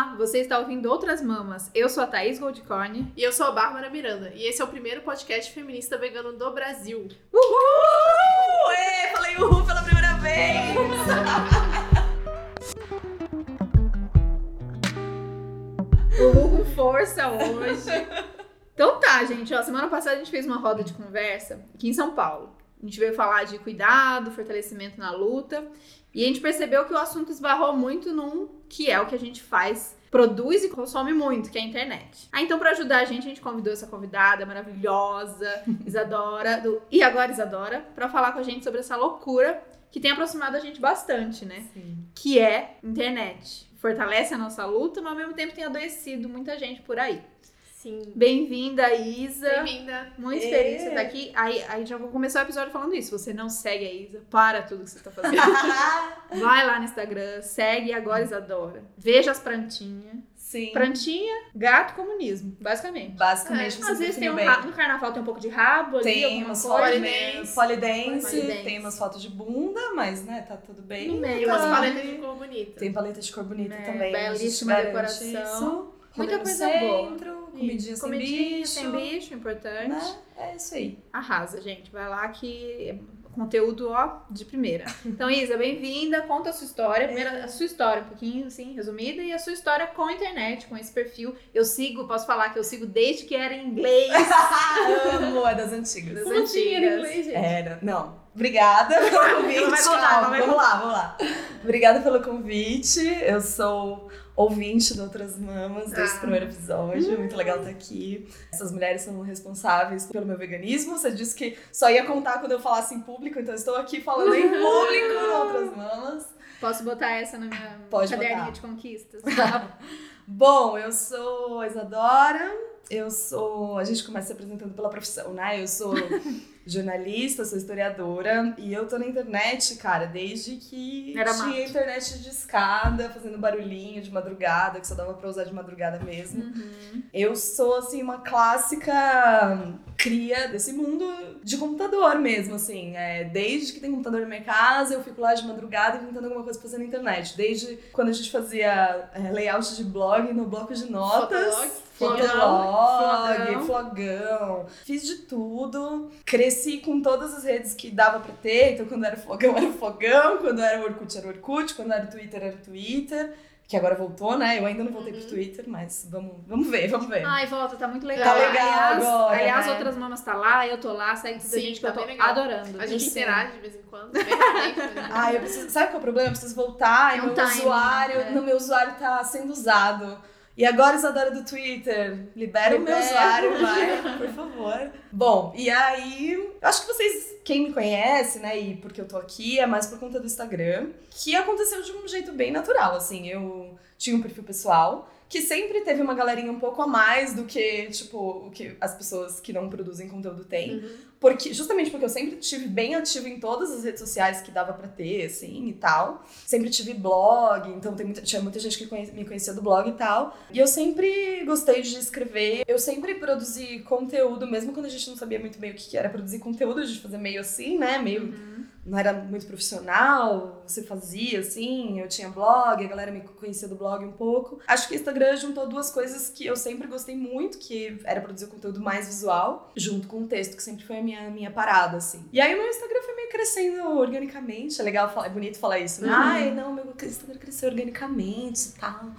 Olá, você está ouvindo Outras Mamas. Eu sou a Thaís Goldcorn. E eu sou a Bárbara Miranda. E esse é o primeiro podcast feminista vegano do Brasil. Uhul! Ê, falei uhul pela primeira vez! uhul com força hoje. Então tá, gente. Ó, semana passada a gente fez uma roda de conversa aqui em São Paulo. A gente veio falar de cuidado, fortalecimento na luta. E a gente percebeu que o assunto esbarrou muito num que é o que a gente faz, produz e consome muito, que é a internet. Ah, então para ajudar a gente, a gente convidou essa convidada maravilhosa, Isadora, do E Agora Isadora, para falar com a gente sobre essa loucura que tem aproximado a gente bastante, né? Sim. Que é internet. Fortalece a nossa luta, mas ao mesmo tempo tem adoecido muita gente por aí. Sim. Bem-vinda, Isa. Bem-vinda. Muito feliz de você estar aqui. Aí, aí já vou começar o episódio falando isso. Você não segue a Isa, para tudo que você está fazendo. Vai lá no Instagram, segue agora Isadora. Veja as plantinhas. Sim. Plantinha, gato, comunismo, basicamente. Basicamente, É, você às vezes tem um bem. rabo, no carnaval tem um pouco de rabo ali, Tem alguma umas coisa. fotos Polidense. polidense, Polidense. tem umas fotos de bunda, mas né, tá tudo bem. No meio, E umas paletas de cor bonita. Tem paleta de cor bonita Né, também. belíssima garante decoração. Isso. Muita coisa boa. centro, Comidinha sem Comidinha bicho. sem bicho, importante. Né? É isso aí. Arrasa, gente. Vai lá que é conteúdo, ó, de primeira. Então, Isa, bem-vinda. Conta a sua história. Primeiro, a sua história, um pouquinho, assim, resumida. E a sua história com a internet, com esse perfil. Eu sigo, posso falar que eu sigo desde que era em inglês. Amo, é das antigas. Das Como era antigas. inglês, gente? Era. Não. Obrigada pelo convite. Vai contar, vai vamos lá, vamos lá. Obrigada pelo convite. Eu sou ouvinte de Outras Mamas desse Ah. primeiro episódio. Muito legal estar aqui. Essas mulheres são responsáveis pelo meu veganismo. Você disse que só ia contar quando eu falasse em público, então estou aqui falando em público no Outras Mamas. Posso botar essa na minha Pode caderninha botar. de conquistas? Bom, eu sou a Isadora. Eu sou. A gente começa se apresentando pela profissão, né? Eu sou jornalista, sou historiadora e eu tô na internet, cara, desde que Era tinha mato. internet de escada, fazendo barulhinho de madrugada, que só dava pra usar de madrugada mesmo. Uhum. Eu sou, assim, uma clássica cria desse mundo de computador mesmo, assim. É, desde que tem computador na minha casa, eu fico lá de madrugada inventando alguma coisa pra fazer na internet. Desde quando a gente fazia é, layout de blog no bloco de notas. Fotolog. Fotolog, Flogão. flogão. Fiz de tudo. Cresci com todas as redes que dava pra ter. Então, quando era flogão, era flogão. Quando era Orkut, era Orkut. Quando era Twitter, era Twitter. Que agora voltou, né? Eu ainda não voltei pro Uhum. Twitter, mas vamos, vamos ver, vamos ver. Ai, volta, tá muito legal. Tá legal aliás, agora, aliás né? outras mamas tá lá, eu tô lá, segue a Sim, gente que tá eu tô legal. adorando. A gente Sim. interage de vez em quando. Mas- Ah, eu preciso. Sabe qual é o problema? Eu preciso voltar e É um meu timing, usuário. né? No meu usuário tá sendo usado. E agora, Isadora do Twitter, libera o meu usuário, vai, por favor. Bom, e aí, acho que vocês, quem me conhece, né, e porque eu tô aqui, é mais por conta do Instagram, que aconteceu de um jeito bem natural, assim, eu tinha um perfil pessoal, que sempre teve uma galerinha um pouco a mais do que, tipo, o que as pessoas que não produzem conteúdo têm. Uhum. Porque, justamente porque eu sempre tive bem ativo em todas as redes sociais que dava pra ter, assim, e tal. Sempre tive blog, então muita, tinha muita gente que conhe- me conhecia do blog e tal. E eu sempre gostei de escrever. Eu sempre produzi conteúdo, mesmo quando a gente não sabia muito bem o que que era produzir conteúdo, a gente fazia meio assim, né? Meio Uhum. Não era muito profissional, você fazia assim, eu tinha blog, a galera me conhecia do blog um pouco. Acho que o Instagram juntou duas coisas que eu sempre gostei muito, que era produzir conteúdo mais visual, junto com o texto, que sempre foi a minha, minha parada, assim. E aí o meu Instagram foi meio crescendo organicamente, é legal, falar, é bonito falar isso, né? Uhum. Ai, não, meu Instagram cresceu organicamente e tal.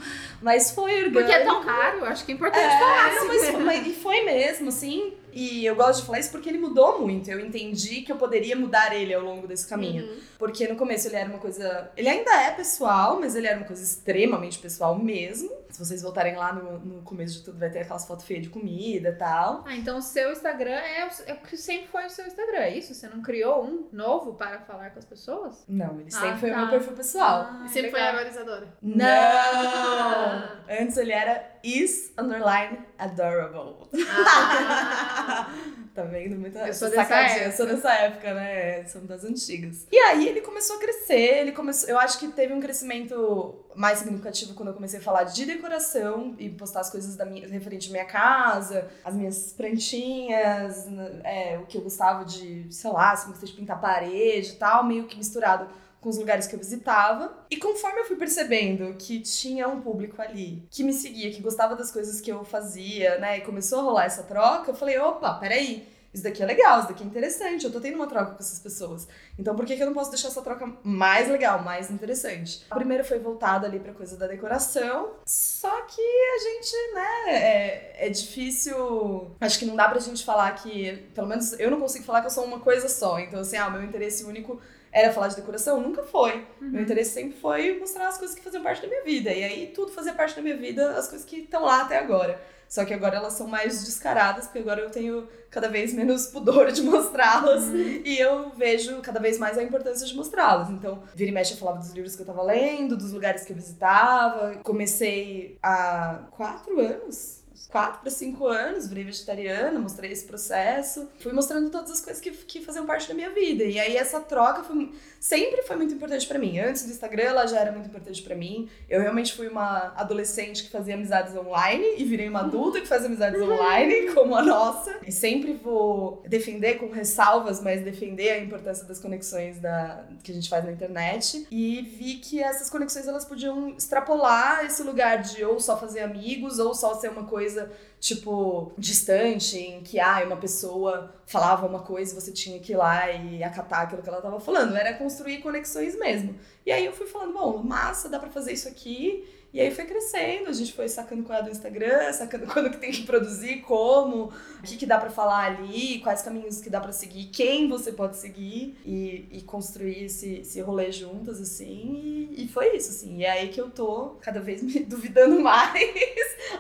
Mas foi orgânico. Porque é tão caro, acho que é importante É, falar. não, mas, mas- e foi mesmo, assim. E eu gosto de falar isso porque ele mudou muito. Eu entendi que eu poderia mudar ele ao longo desse caminho. Uhum. Porque no começo ele era uma coisa. Ele ainda é pessoal, mas ele era uma coisa extremamente pessoal mesmo. Se vocês voltarem lá no, no começo de tudo, vai ter aquelas fotos feias de comida e tal. Ah, então o seu Instagram é o, é o que sempre foi o seu Instagram, é isso? Você não criou um novo para falar com as pessoas? Não, ele sempre Ah, foi o tá. meu perfil pessoal. Ah, E sempre foi legal. a Isadora. Não! Antes ele era is underline adorable. Ah. Tá vendo? Muita Eu sou essa dessa sacadinha. Eu época. sou dessa época, né? São das antigas. E aí ele começou a crescer, ele começou. Eu acho que teve um crescimento mais significativo quando eu comecei a falar de decoração e postar as coisas da minha, referente à minha casa, as minhas plantinhas, é, o que eu gostava de, sei lá, se gostei de pintar parede e tal, meio que misturado com os lugares que eu visitava. E conforme eu fui percebendo que tinha um público ali que me seguia, que gostava das coisas que eu fazia, né, e começou a rolar essa troca, eu falei: opa, peraí isso daqui é legal, isso daqui é interessante, eu tô tendo uma troca com essas pessoas. Então por que, que eu não posso deixar essa troca mais legal, mais interessante? A primeira foi voltada ali pra coisa da decoração, só que a gente, né, é, é difícil. Acho que não dá pra gente falar que, pelo menos eu não consigo falar que eu sou uma coisa só. Então, assim, ah, meu interesse único era falar de decoração? Nunca foi. Uhum. Meu interesse sempre foi mostrar as coisas que faziam parte da minha vida. E aí tudo fazia parte da minha vida, as coisas que estão lá até agora. Só que agora elas são mais descaradas, porque agora eu tenho cada vez menos pudor de mostrá-las uhum. e eu vejo cada vez mais a importância de mostrá-las. Então, vira e mexe eu falava dos livros que eu tava lendo, dos lugares que eu visitava. Comecei há quatro anos quatro para cinco anos, virei vegetariana, mostrei esse processo, fui mostrando todas as coisas que, que faziam parte da minha vida. E aí essa troca foi, sempre foi muito importante para mim. Antes do Instagram, ela já era muito importante para mim. Eu realmente fui uma adolescente que fazia amizades online e virei uma adulta que faz amizades online, como a nossa. E sempre vou defender com ressalvas, mas defender a importância das conexões da, que a gente faz na internet. E vi que essas conexões elas podiam extrapolar esse lugar de ou só fazer amigos ou só ser uma coisa coisa, tipo, distante, em que, ah, uma pessoa falava uma coisa e você tinha que ir lá e acatar aquilo que ela tava falando. Era construir conexões mesmo. E aí eu fui falando, bom, massa, dá pra fazer isso aqui e aí foi crescendo, a gente foi sacando qual é do Instagram, sacando quando que tem que produzir, como, o que, que dá para falar ali, quais caminhos que dá para seguir, quem você pode seguir e, e construir esse, esse rolê juntas, assim. E, e, foi isso, assim. E é aí que eu tô cada vez me duvidando mais,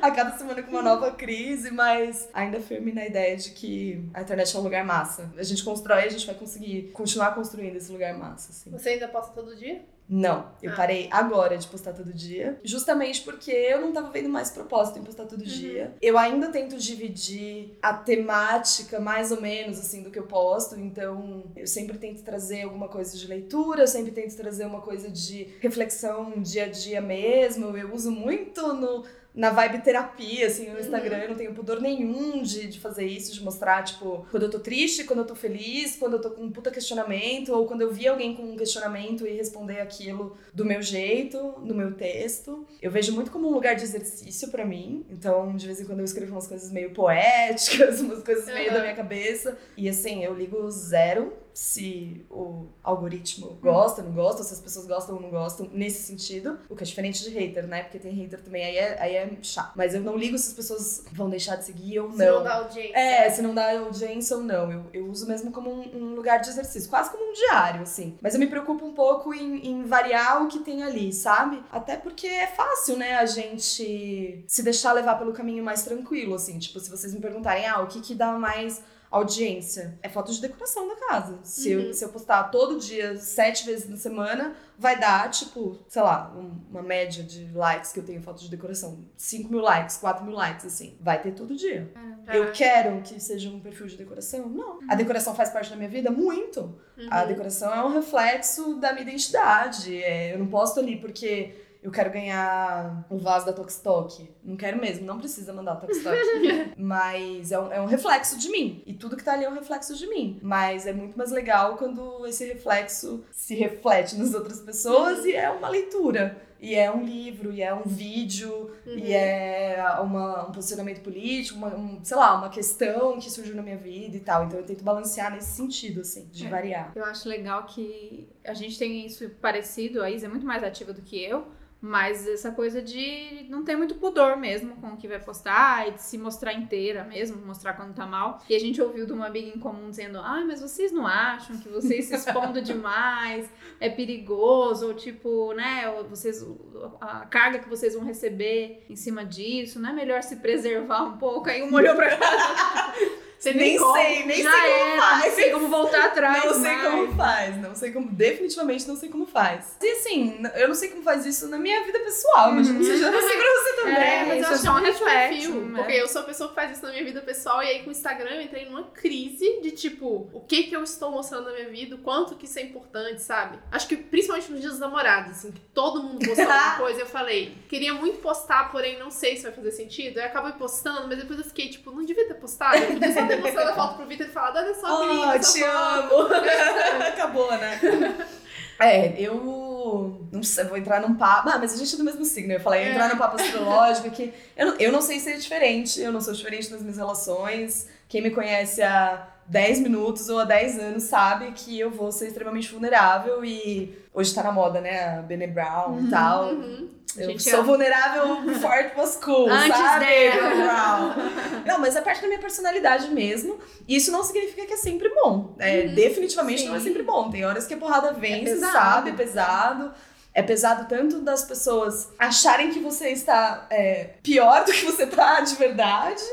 a cada semana com uma nova crise, mas ainda firme na ideia de que a internet é um lugar massa. A gente constrói, a gente vai conseguir continuar construindo esse lugar massa, assim. Você ainda posta todo dia? Não, eu ah. parei agora de postar todo dia, justamente porque eu não tava vendo mais propósito em postar todo uhum. dia. Eu ainda tento dividir a temática mais ou menos assim do que eu posto, então eu sempre tento trazer alguma coisa de leitura, eu sempre tento trazer uma coisa de reflexão dia a dia mesmo. Eu uso muito no na vibe terapia, assim, no Instagram. Uhum. Eu não tenho pudor nenhum de, de fazer isso, de mostrar, tipo, quando eu tô triste, quando eu tô feliz, quando eu tô com um puta questionamento, ou quando eu vi alguém com um questionamento e responder aquilo do meu jeito, no meu texto. Eu vejo muito como um lugar de exercício para mim. Então, de vez em quando eu escrevo umas coisas meio poéticas, umas coisas meio uhum. da minha cabeça. E assim, eu ligo zero se o algoritmo gosta, não gosta, se as pessoas gostam ou não gostam, nesse sentido. O que é diferente de hater, né? Porque tem hater também, aí é, aí é chato. Mas eu não ligo se as pessoas vão deixar de seguir ou não. Se não dá audiência. É, se não dá audiência ou não. Eu, eu uso mesmo como um, um lugar de exercício, quase como um diário, assim. Mas eu me preocupo um pouco em, em variar o que tem ali, sabe? Até porque é fácil, né, a gente se deixar levar pelo caminho mais tranquilo, assim. Tipo, se vocês me perguntarem, ah, o que que dá mais audiência. É foto de decoração da casa. Se, uhum. eu, se eu postar todo dia, sete vezes na semana, vai dar, tipo, sei lá, uma média de likes que eu tenho foto de decoração. 5 mil likes, 4 mil likes, assim. Vai ter todo dia. Eu quero que seja um perfil de decoração? Não. Uhum. A decoração faz parte da minha vida? Muito. Uhum. A decoração é um reflexo da minha identidade. É, eu não posto ali porque eu quero ganhar o vaso da Tokstok. Não quero mesmo, não precisa mandar Tokstok. Mas é um, é um reflexo de mim. E tudo que tá ali é um reflexo de mim. Mas é muito mais legal quando esse reflexo se reflete nas outras pessoas e é uma leitura. E é um livro, e é um vídeo, uhum. e é uma, um posicionamento político, uma, um, sei lá, uma questão que surgiu na minha vida e tal. Então eu tento balancear nesse sentido, assim, de é. variar. Eu acho legal que a gente tem isso parecido, a Isa é muito mais ativa do que eu. Mas essa coisa de não ter muito pudor mesmo com o que vai postar e de se mostrar inteira mesmo, mostrar quando tá mal. E a gente ouviu de uma amiga em comum dizendo: ah, mas vocês não acham que vocês se expondo demais é perigoso? Ou tipo, né, vocês, a carga que vocês vão receber em cima disso, não é melhor se preservar um pouco? Aí um olhou pra cá. Você nem como, sei, nem sei como. Não sei como voltar atrás. Não sei como faz, não sei como, definitivamente não sei como faz. E assim, eu não sei como faz isso na minha vida pessoal, uhum. imagina que eu não sei pra você também. É, mas eu acho que é um reflexo. Né? Porque eu sou a pessoa que faz isso na minha vida pessoal, e aí com o Instagram eu entrei numa crise de tipo, o que que eu estou mostrando na minha vida, o quanto que isso é importante, sabe? Acho que principalmente nos dias dos namorados, assim, que todo mundo postou alguma coisa, eu falei, queria muito postar, porém não sei se vai fazer sentido. Eu acabei postando, mas depois eu fiquei, tipo, não devia ter postado, eu podia só ter mostrado a foto pro Vitor e falado, olha só, oh, querida, te amo. Acabou, né? É, eu não sei, vou entrar num papo. Ah, mas a gente é do mesmo signo. Eu falei, é. entrar num papo astrológico que eu, eu não sei ser diferente. Eu não sou diferente nas minhas relações. Quem me conhece há 10 minutos ou há 10 anos sabe que eu vou ser extremamente vulnerável e hoje tá na moda, né? A Bene Brown e uhum, tal. Uhum. Eu sou ama. vulnerável forte cool, Antes sabe? Dela. Não, mas é parte da minha personalidade mesmo. E isso não significa que é sempre bom. É, uhum, definitivamente sim. não é sempre bom. Tem horas que a porrada vem, é você sabe, é pesado. É pesado tanto das pessoas acharem que você está é, pior do que você tá de verdade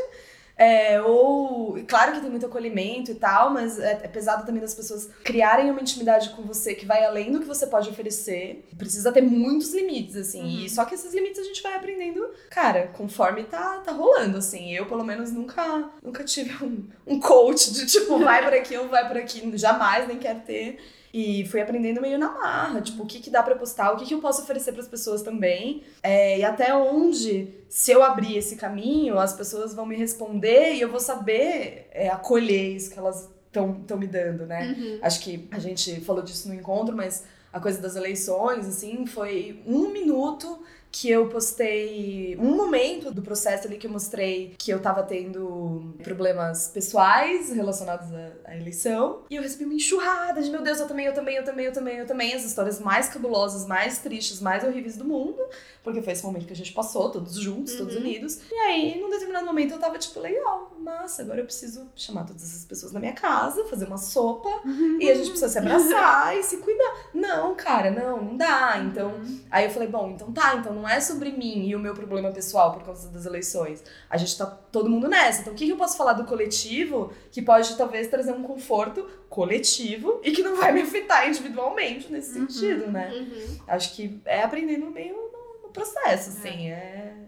é, ou, claro que tem muito acolhimento e tal, mas é, é, pesado também das pessoas criarem uma intimidade com você que vai além do que você pode oferecer. Precisa ter muitos limites, assim. Uhum. E só que esses limites a gente vai aprendendo, cara, conforme tá, tá rolando, assim. Eu, pelo menos, nunca, nunca tive um, um coach de tipo, vai por aqui ou vai por aqui. Jamais, nem quero ter. E fui aprendendo meio na marra, tipo, o que, que dá para postar, o que, que eu posso oferecer para as pessoas também. É, e até onde, se eu abrir esse caminho, as pessoas vão me responder e eu vou saber é, acolher isso que elas estão me dando, né? Uhum. Acho que a gente falou disso no encontro, mas a coisa das eleições, assim, foi um minuto que eu postei um momento do processo ali que eu mostrei que eu tava tendo problemas pessoais relacionados à, à, eleição. E eu recebi uma enxurrada de meu Deus, eu também, eu também, eu também, eu também, eu também. As histórias mais cabulosas, mais tristes, mais horríveis do mundo. Porque foi esse momento que a gente passou, todos juntos, uhum. todos unidos. E aí, num determinado momento, eu tava tipo, legal, massa, agora eu preciso chamar todas essas pessoas na minha casa, fazer uma sopa. Uhum. E a gente precisa se abraçar e se cuidar. Não, cara, não, não dá. Então, uhum. aí eu falei, bom, então tá, então não é sobre mim e o meu problema pessoal por causa das eleições. A gente tá todo mundo nessa. Então, o que, que eu posso falar do coletivo que pode talvez trazer um conforto coletivo e que não vai me afetar individualmente nesse uhum, sentido, né? Uhum. Acho que é aprendendo meio processo, assim, é,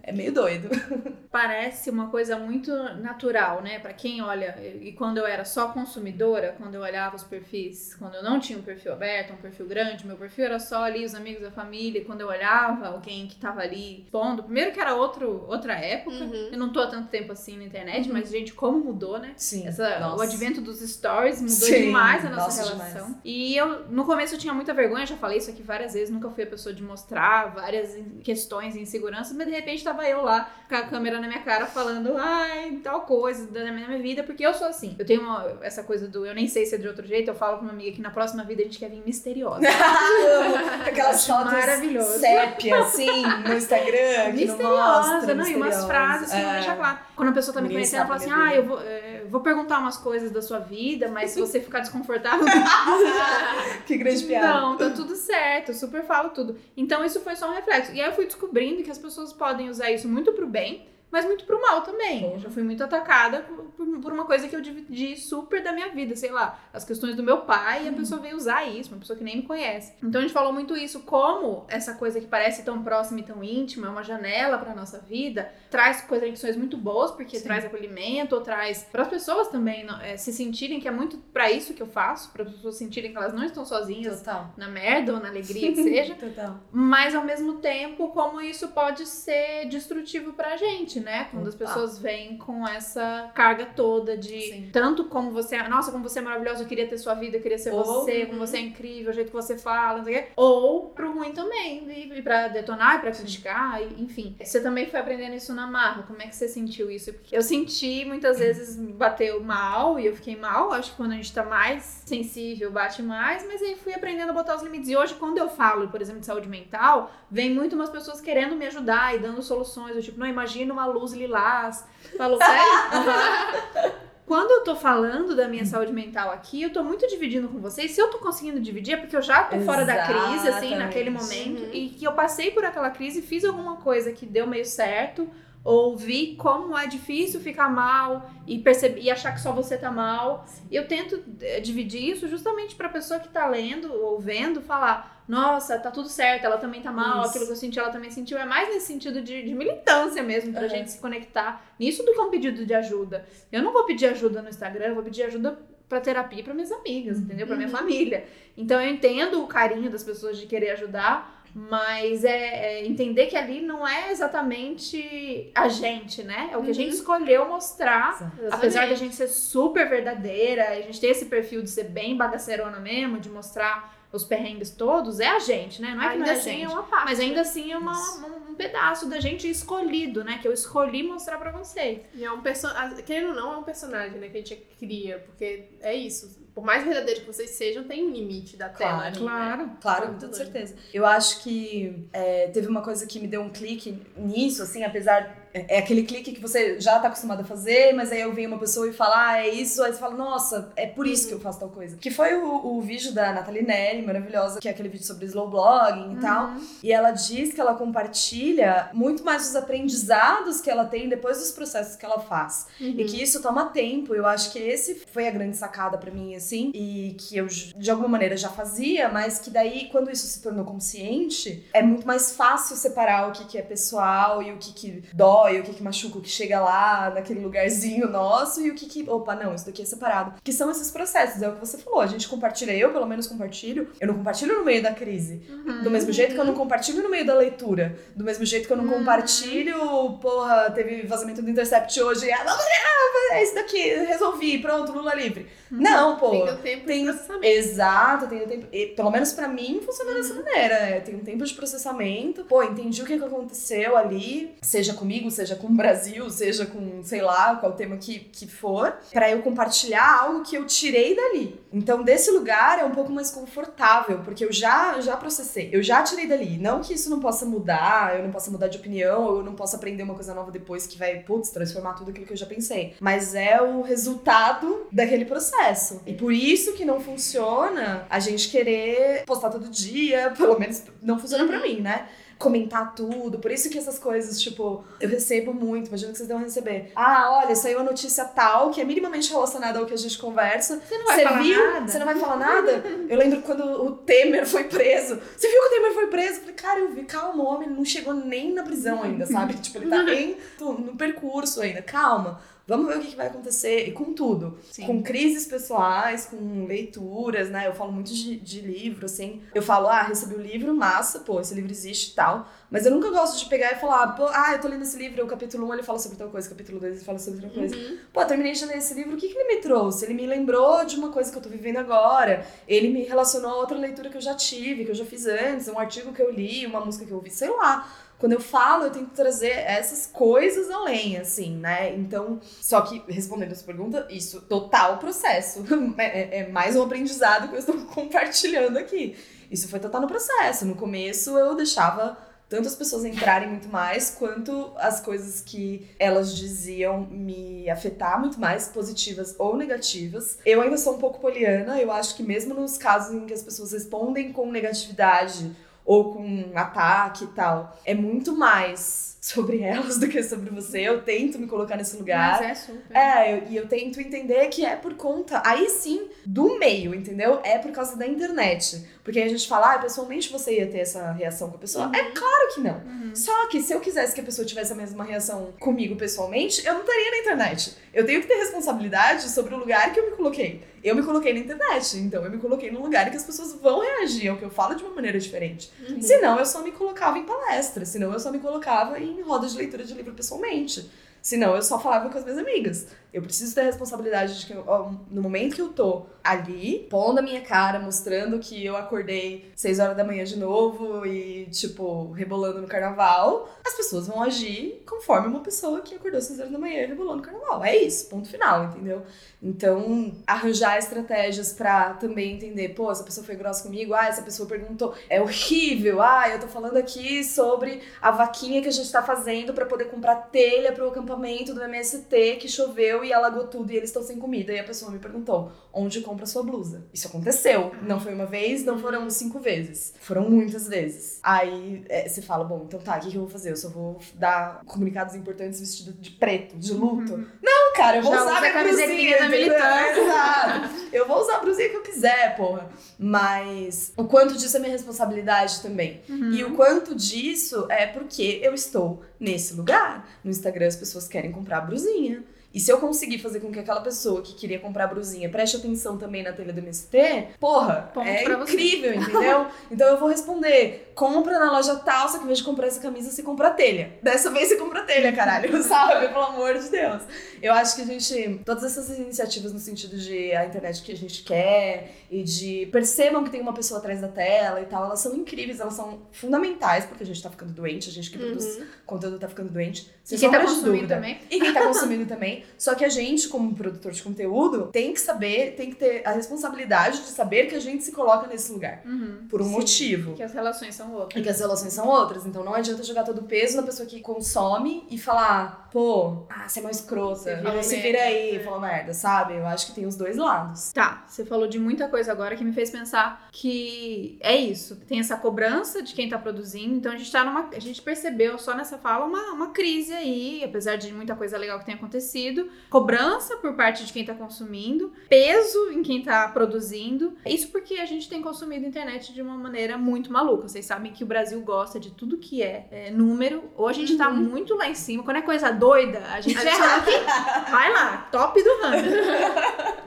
é, é meio doido. Parece uma coisa muito natural, né? Para quem olha, e quando eu era só consumidora, quando eu olhava os perfis, quando eu não tinha um perfil aberto, um perfil grande, meu perfil era só ali os amigos da família, quando eu olhava alguém que tava ali expondo, primeiro que era outro, outra época, uhum. eu não tô há tanto tempo assim na internet, uhum. mas gente, como mudou, né? Sim. Essa, o advento dos stories mudou Sim. demais a nossa, nossa relação. Demais. E eu, no começo eu tinha muita vergonha, já falei isso aqui várias vezes, nunca fui a pessoa de mostrar várias questões e inseguranças, mas de repente tava eu lá com a câmera na minha cara falando, ai, tal coisa da minha vida, porque eu sou assim. Eu tenho uma, essa coisa do eu nem sei se é de outro jeito, eu falo pra uma amiga que na próxima vida a gente quer vir misteriosa. Aquelas fotos maravilhosas. sépia, assim, no Instagram, que misteriosa, não mostra. Não, e umas frases que é. não deixa claro. Quando a pessoa tá me conhecendo, ela fala assim, ah, eu vou, é, vou perguntar umas coisas da sua vida, mas se você ficar desconfortável... que grande piada. Não, tá tudo certo, super falo tudo. Então isso foi só um reflexo. E aí eu fui descobrindo que as pessoas podem usar isso muito pro bem, mas muito pro mal também. Eu já fui muito atacada por, por, uma coisa que eu dividi super da minha vida, sei lá, as questões do meu pai, e a pessoa veio usar isso, uma pessoa que nem me conhece. Então a gente falou muito isso, como essa coisa que parece tão próxima e tão íntima, é uma janela pra nossa vida, traz conexões muito boas, porque Sim. traz acolhimento, ou traz para as pessoas também é, se sentirem que é muito para isso que eu faço, para as pessoas sentirem que elas não estão sozinhas Total. na merda ou na alegria que seja. Total. Mas ao mesmo tempo, como isso pode ser destrutivo pra gente, né? Quando as pessoas vêm com essa carga toda de Sim. tanto como você é, nossa, como você é maravilhosa, eu queria ter sua vida, eu queria ser ou, você, como você é incrível, o jeito que você fala, não sei o quê. Ou pro ruim também, e, e pra detonar, e pra criticar, e, enfim. Você também foi aprendendo isso na marra, como é que você sentiu isso? Porque eu senti muitas vezes bateu mal e eu fiquei mal, acho que quando a gente tá mais sensível, bate mais, mas aí fui aprendendo a botar os limites. E hoje, quando eu falo, por exemplo, de saúde mental, vem muito umas pessoas querendo me ajudar e dando soluções. Eu, tipo, não imagina uma luz lilás. Falou, sério? Quando eu tô falando da minha saúde mental aqui, eu tô muito dividindo com vocês. Se eu tô conseguindo dividir, é porque eu já tô Exatamente. fora da crise, assim, naquele momento. Uhum. E que eu passei por aquela crise, fiz alguma coisa que deu meio certo ouvir como é difícil ficar mal e perceber e achar que só você tá mal. Sim. Eu tento eh, dividir isso justamente para a pessoa que tá lendo ou vendo falar: "Nossa, tá tudo certo, ela também tá mal, isso. aquilo que eu senti, ela também sentiu". É mais nesse sentido de, de militância mesmo pra uhum. gente se conectar nisso do que um pedido de ajuda. Eu não vou pedir ajuda no Instagram, eu vou pedir ajuda para terapia para minhas amigas, entendeu? Para minha uhum. família. Então eu entendo o carinho das pessoas de querer ajudar, mas é, é, entender que ali não é exatamente a gente, né? É o que uhum. a gente uhum. escolheu mostrar. Exatamente. Apesar de a gente ser super verdadeira, a gente ter esse perfil de ser bem bagaceirona mesmo, de mostrar os perrengues todos, é a gente, né? Não é que ainda não é assim gente. é uma parte. Mas ainda assim é uma, um, um pedaço da gente escolhido, né? Que eu escolhi mostrar pra vocês. E é um personagem. Querendo ou não, é um personagem, né? Que a gente cria. Porque é isso. Por mais verdadeiro que vocês sejam, tem um limite da tela. Claro. ali, né? Claro. Claro, com toda certeza. Eu acho que é, teve uma coisa que me deu um clique nisso, assim, apesar. É aquele clique que você já tá acostumado a fazer, mas aí eu venho uma pessoa e fala, ah, é isso, aí você fala, nossa, é por isso que eu faço tal coisa. Que foi o, o vídeo da Nathalie Neri, maravilhosa, que é aquele vídeo sobre slow blogging e tal. E ela diz que ela compartilha muito mais os aprendizados que ela tem depois dos processos que ela faz. E que isso toma tempo. Eu acho que esse foi a grande sacada pra mim, assim. E que eu, de alguma maneira, já fazia, mas que daí, quando isso se tornou consciente, é muito mais fácil separar o que, que é pessoal e o que, que dói, o que, que machuca, o que chega lá naquele lugarzinho nosso e o que, que. Opa, não, isso daqui é separado. Que são esses processos. É o que você falou. A gente compartilha, eu pelo menos compartilho. Eu não compartilho no meio da crise. Do mesmo jeito que eu não compartilho no meio da leitura. Do mesmo jeito que eu não compartilho, porra, teve vazamento do Intercept hoje. e, Ah, não, não, é isso daqui, resolvi, pronto, Lula livre. Não, pô. Tem o tempo tem- de processamento. Exato, tem o tempo. e, pelo menos pra mim funciona dessa maneira. É, tem um tempo de processamento. Pô, entendi o que, que aconteceu ali, seja comigo, seja com o Brasil, seja com, sei lá, qual tema que, que for, pra eu compartilhar algo que eu tirei dali. Então, desse lugar é um pouco mais confortável, porque eu já, já processei, eu já tirei dali. Não que isso não possa mudar, eu não possa mudar de opinião, eu não possa aprender uma coisa nova depois que vai, putz, transformar tudo aquilo que eu já pensei. Mas é o resultado daquele processo. E por isso que não funciona a gente querer postar todo dia, pelo menos não funciona pra mim, né? Comentar tudo, por isso que essas coisas, tipo, eu recebo muito, imagino que vocês devem receber. Ah, olha, saiu a notícia tal que é minimamente relacionada ao que a gente conversa. Você não vai Você falar viu? nada? Você não vai falar nada? Eu lembro quando o Temer foi preso. Você viu que o Temer foi preso? Eu falei, cara, eu vi, calma, o homem não chegou nem na prisão ainda, sabe? tipo, ele tá em, no percurso ainda. Calma. Vamos ver o que, vai acontecer. E com tudo. Sim. Com crises pessoais, com leituras, né? Eu falo muito de, de livro, assim. Eu falo, ah, recebi o livro, massa, pô, esse livro existe e tal. Mas eu nunca gosto de pegar e falar, pô, ah, eu tô lendo esse livro, o capítulo 1 ele fala sobre tal coisa, o capítulo 2 ele fala sobre outra coisa. Pô, terminei de ler esse livro, o que, que ele me trouxe? Ele me lembrou de uma coisa que eu tô vivendo agora. Ele me relacionou a outra leitura que eu já tive, que eu já fiz antes, um artigo que eu li, uma música que eu ouvi, sei lá. Quando eu falo, eu tento trazer essas coisas além, assim, né? Então, só que, respondendo a sua pergunta, isso, total processo. É, é- é mais um aprendizado que eu estou compartilhando aqui. Isso foi total no processo. No começo, eu deixava tanto as pessoas entrarem muito mais, quanto as coisas que elas diziam me afetar muito mais, positivas ou negativas. Eu ainda sou um pouco poliana, eu acho que mesmo nos casos em que as pessoas respondem com negatividade ou com ataque e tal, é muito mais sobre elas do que sobre você. Eu tento me colocar nesse lugar. Mas é super. É, eu- e eu tento entender que é por conta, aí sim, do meio, entendeu? É por causa da internet. Porque aí a gente fala, ah, pessoalmente você ia ter essa reação com a pessoa. É claro que não. Só que se eu quisesse que a pessoa tivesse a mesma reação comigo pessoalmente, eu não estaria na internet. Eu tenho que ter responsabilidade sobre o lugar que eu me coloquei. Eu me coloquei na internet, então eu me coloquei num lugar em que as pessoas vão reagir ao que eu falo de uma maneira diferente. Senão eu só me colocava em palestra, senão eu só me colocava em rodas de leitura de livro pessoalmente. Senão eu só falava com as minhas amigas. Eu preciso ter responsabilidade de que no momento que eu tô ali, pondo a minha cara, mostrando que eu acordei 6 horas da manhã de novo e, tipo, rebolando no carnaval, as pessoas vão agir conforme uma pessoa que acordou 6 horas da manhã e rebolou no carnaval. É isso, ponto final, entendeu? Então, arranjar estratégias pra também entender, pô, essa pessoa foi grossa comigo, ah, essa pessoa perguntou, é horrível, ah, eu tô falando aqui sobre a vaquinha que a gente tá fazendo pra poder comprar telha pro acampamento do MST que choveu e alagou tudo e eles estão sem comida. E a pessoa me perguntou, onde compra sua blusa? Isso aconteceu. Não foi uma vez, não foram cinco vezes. Foram muitas vezes. Aí é, você fala, bom, então tá, o que, que eu vou fazer? Eu só vou dar comunicados importantes vestido de preto, de luto. Não, cara, eu vou Já usar usa minha a camisetinha da militância. Exato. Eu vou usar a blusinha que eu quiser, porra. Mas o quanto disso é minha responsabilidade também. E o quanto disso é porque eu estou nesse lugar. No Instagram as pessoas querem comprar a brusinha. E se eu conseguir fazer com que aquela pessoa que queria comprar a brusinha preste atenção também na telha do MST, porra, Ponto é pra você. incrível, entendeu? então eu vou responder: compra na loja tal, só que ao invés de comprar essa camisa, você compra a telha. Dessa vez você compra a telha, caralho, sabe? Pelo amor de Deus. Eu acho que a gente. Todas essas iniciativas no sentido de a internet que a gente quer e de percebam que tem uma pessoa atrás da tela e tal, elas são incríveis, elas são fundamentais, porque a gente tá ficando doente, a gente que produz conteúdo tá ficando doente. E Sem quem tá consumindo dúvida. também. E quem tá consumindo também. Só que a gente, como produtor de conteúdo, tem que saber, tem que ter a responsabilidade de saber que a gente se coloca nesse lugar. Uhum. Por um Sim. motivo. Que as relações são outras. E que as relações são outras. Então não adianta jogar todo o peso na pessoa que consome e falar, pô, ah, você é uma escrota. Você vira se merda. vira aí, É. falou merda, sabe? Eu acho que tem os dois lados. Tá, você falou de muita coisa agora que me fez pensar que é isso. Tem essa cobrança de quem tá produzindo, então a gente tá numa. A gente percebeu só nessa fala uma, uma crise aí, apesar de muita coisa legal que tem acontecido. Cobrança por parte de quem tá consumindo, peso em quem tá produzindo. Isso porque a gente tem consumido internet de uma maneira muito maluca. Vocês sabem que o Brasil gosta de tudo que é, é, número. Ou a gente tá muito lá em cima. Quando é coisa doida, a gente é ranking. Vai lá, top do ranking.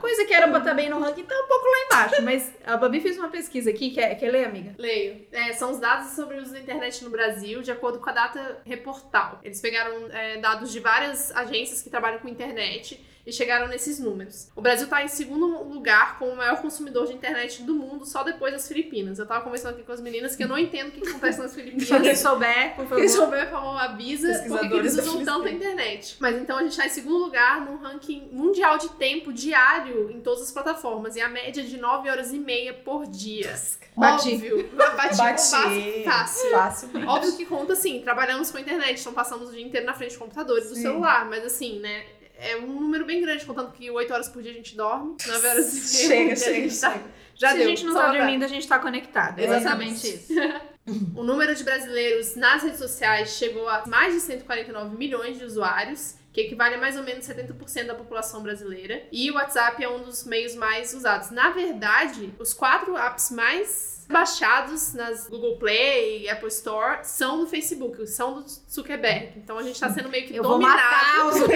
Coisa que era pra estar bem no ranking, tá um pouco lá embaixo. Mas a Babi fez uma pesquisa aqui, quer, quer ler, amiga? Leio. É, são os dados sobre o uso da internet no Brasil, de acordo com a data Reportal. Eles pegaram é, dados de várias agências que trabalham com internet e chegaram nesses números. O Brasil está em segundo lugar como o maior consumidor de internet do mundo, só depois das Filipinas. Eu tava conversando aqui com as meninas que eu não entendo o que, que acontece nas Filipinas. Se alguém souber, por favor. Quem souber, por favor, avisa porque eles usam da tanto a internet. Mas então a gente tá em segundo lugar no ranking mundial de tempo diário em todas as plataformas. E a média é de 9 horas e meia por dia. Bati. Óbvio. Bati. Bati. Fácil. fácil. Facilmente. Óbvio que conta assim, trabalhamos com a internet, então passamos o dia inteiro na frente do computador e do celular. Mas assim, né? É um número bem grande, contando que 8 horas por dia a gente dorme, 9 horas e meia Chega, por dia chega, gente tá- chega. Já Se deu. a gente não tá dormindo, a gente tá conectado. É Exatamente. Exatamente isso. O número de brasileiros nas redes sociais chegou a mais de 149 milhões de usuários, que equivale a mais ou menos 70% da população brasileira. E o WhatsApp é um dos meios mais usados. Na verdade, os quatro apps mais baixados nas Google Play e Apple Store são do Facebook, são do Zuckerberg. Então a gente tá sendo meio que Eu vou matar dominado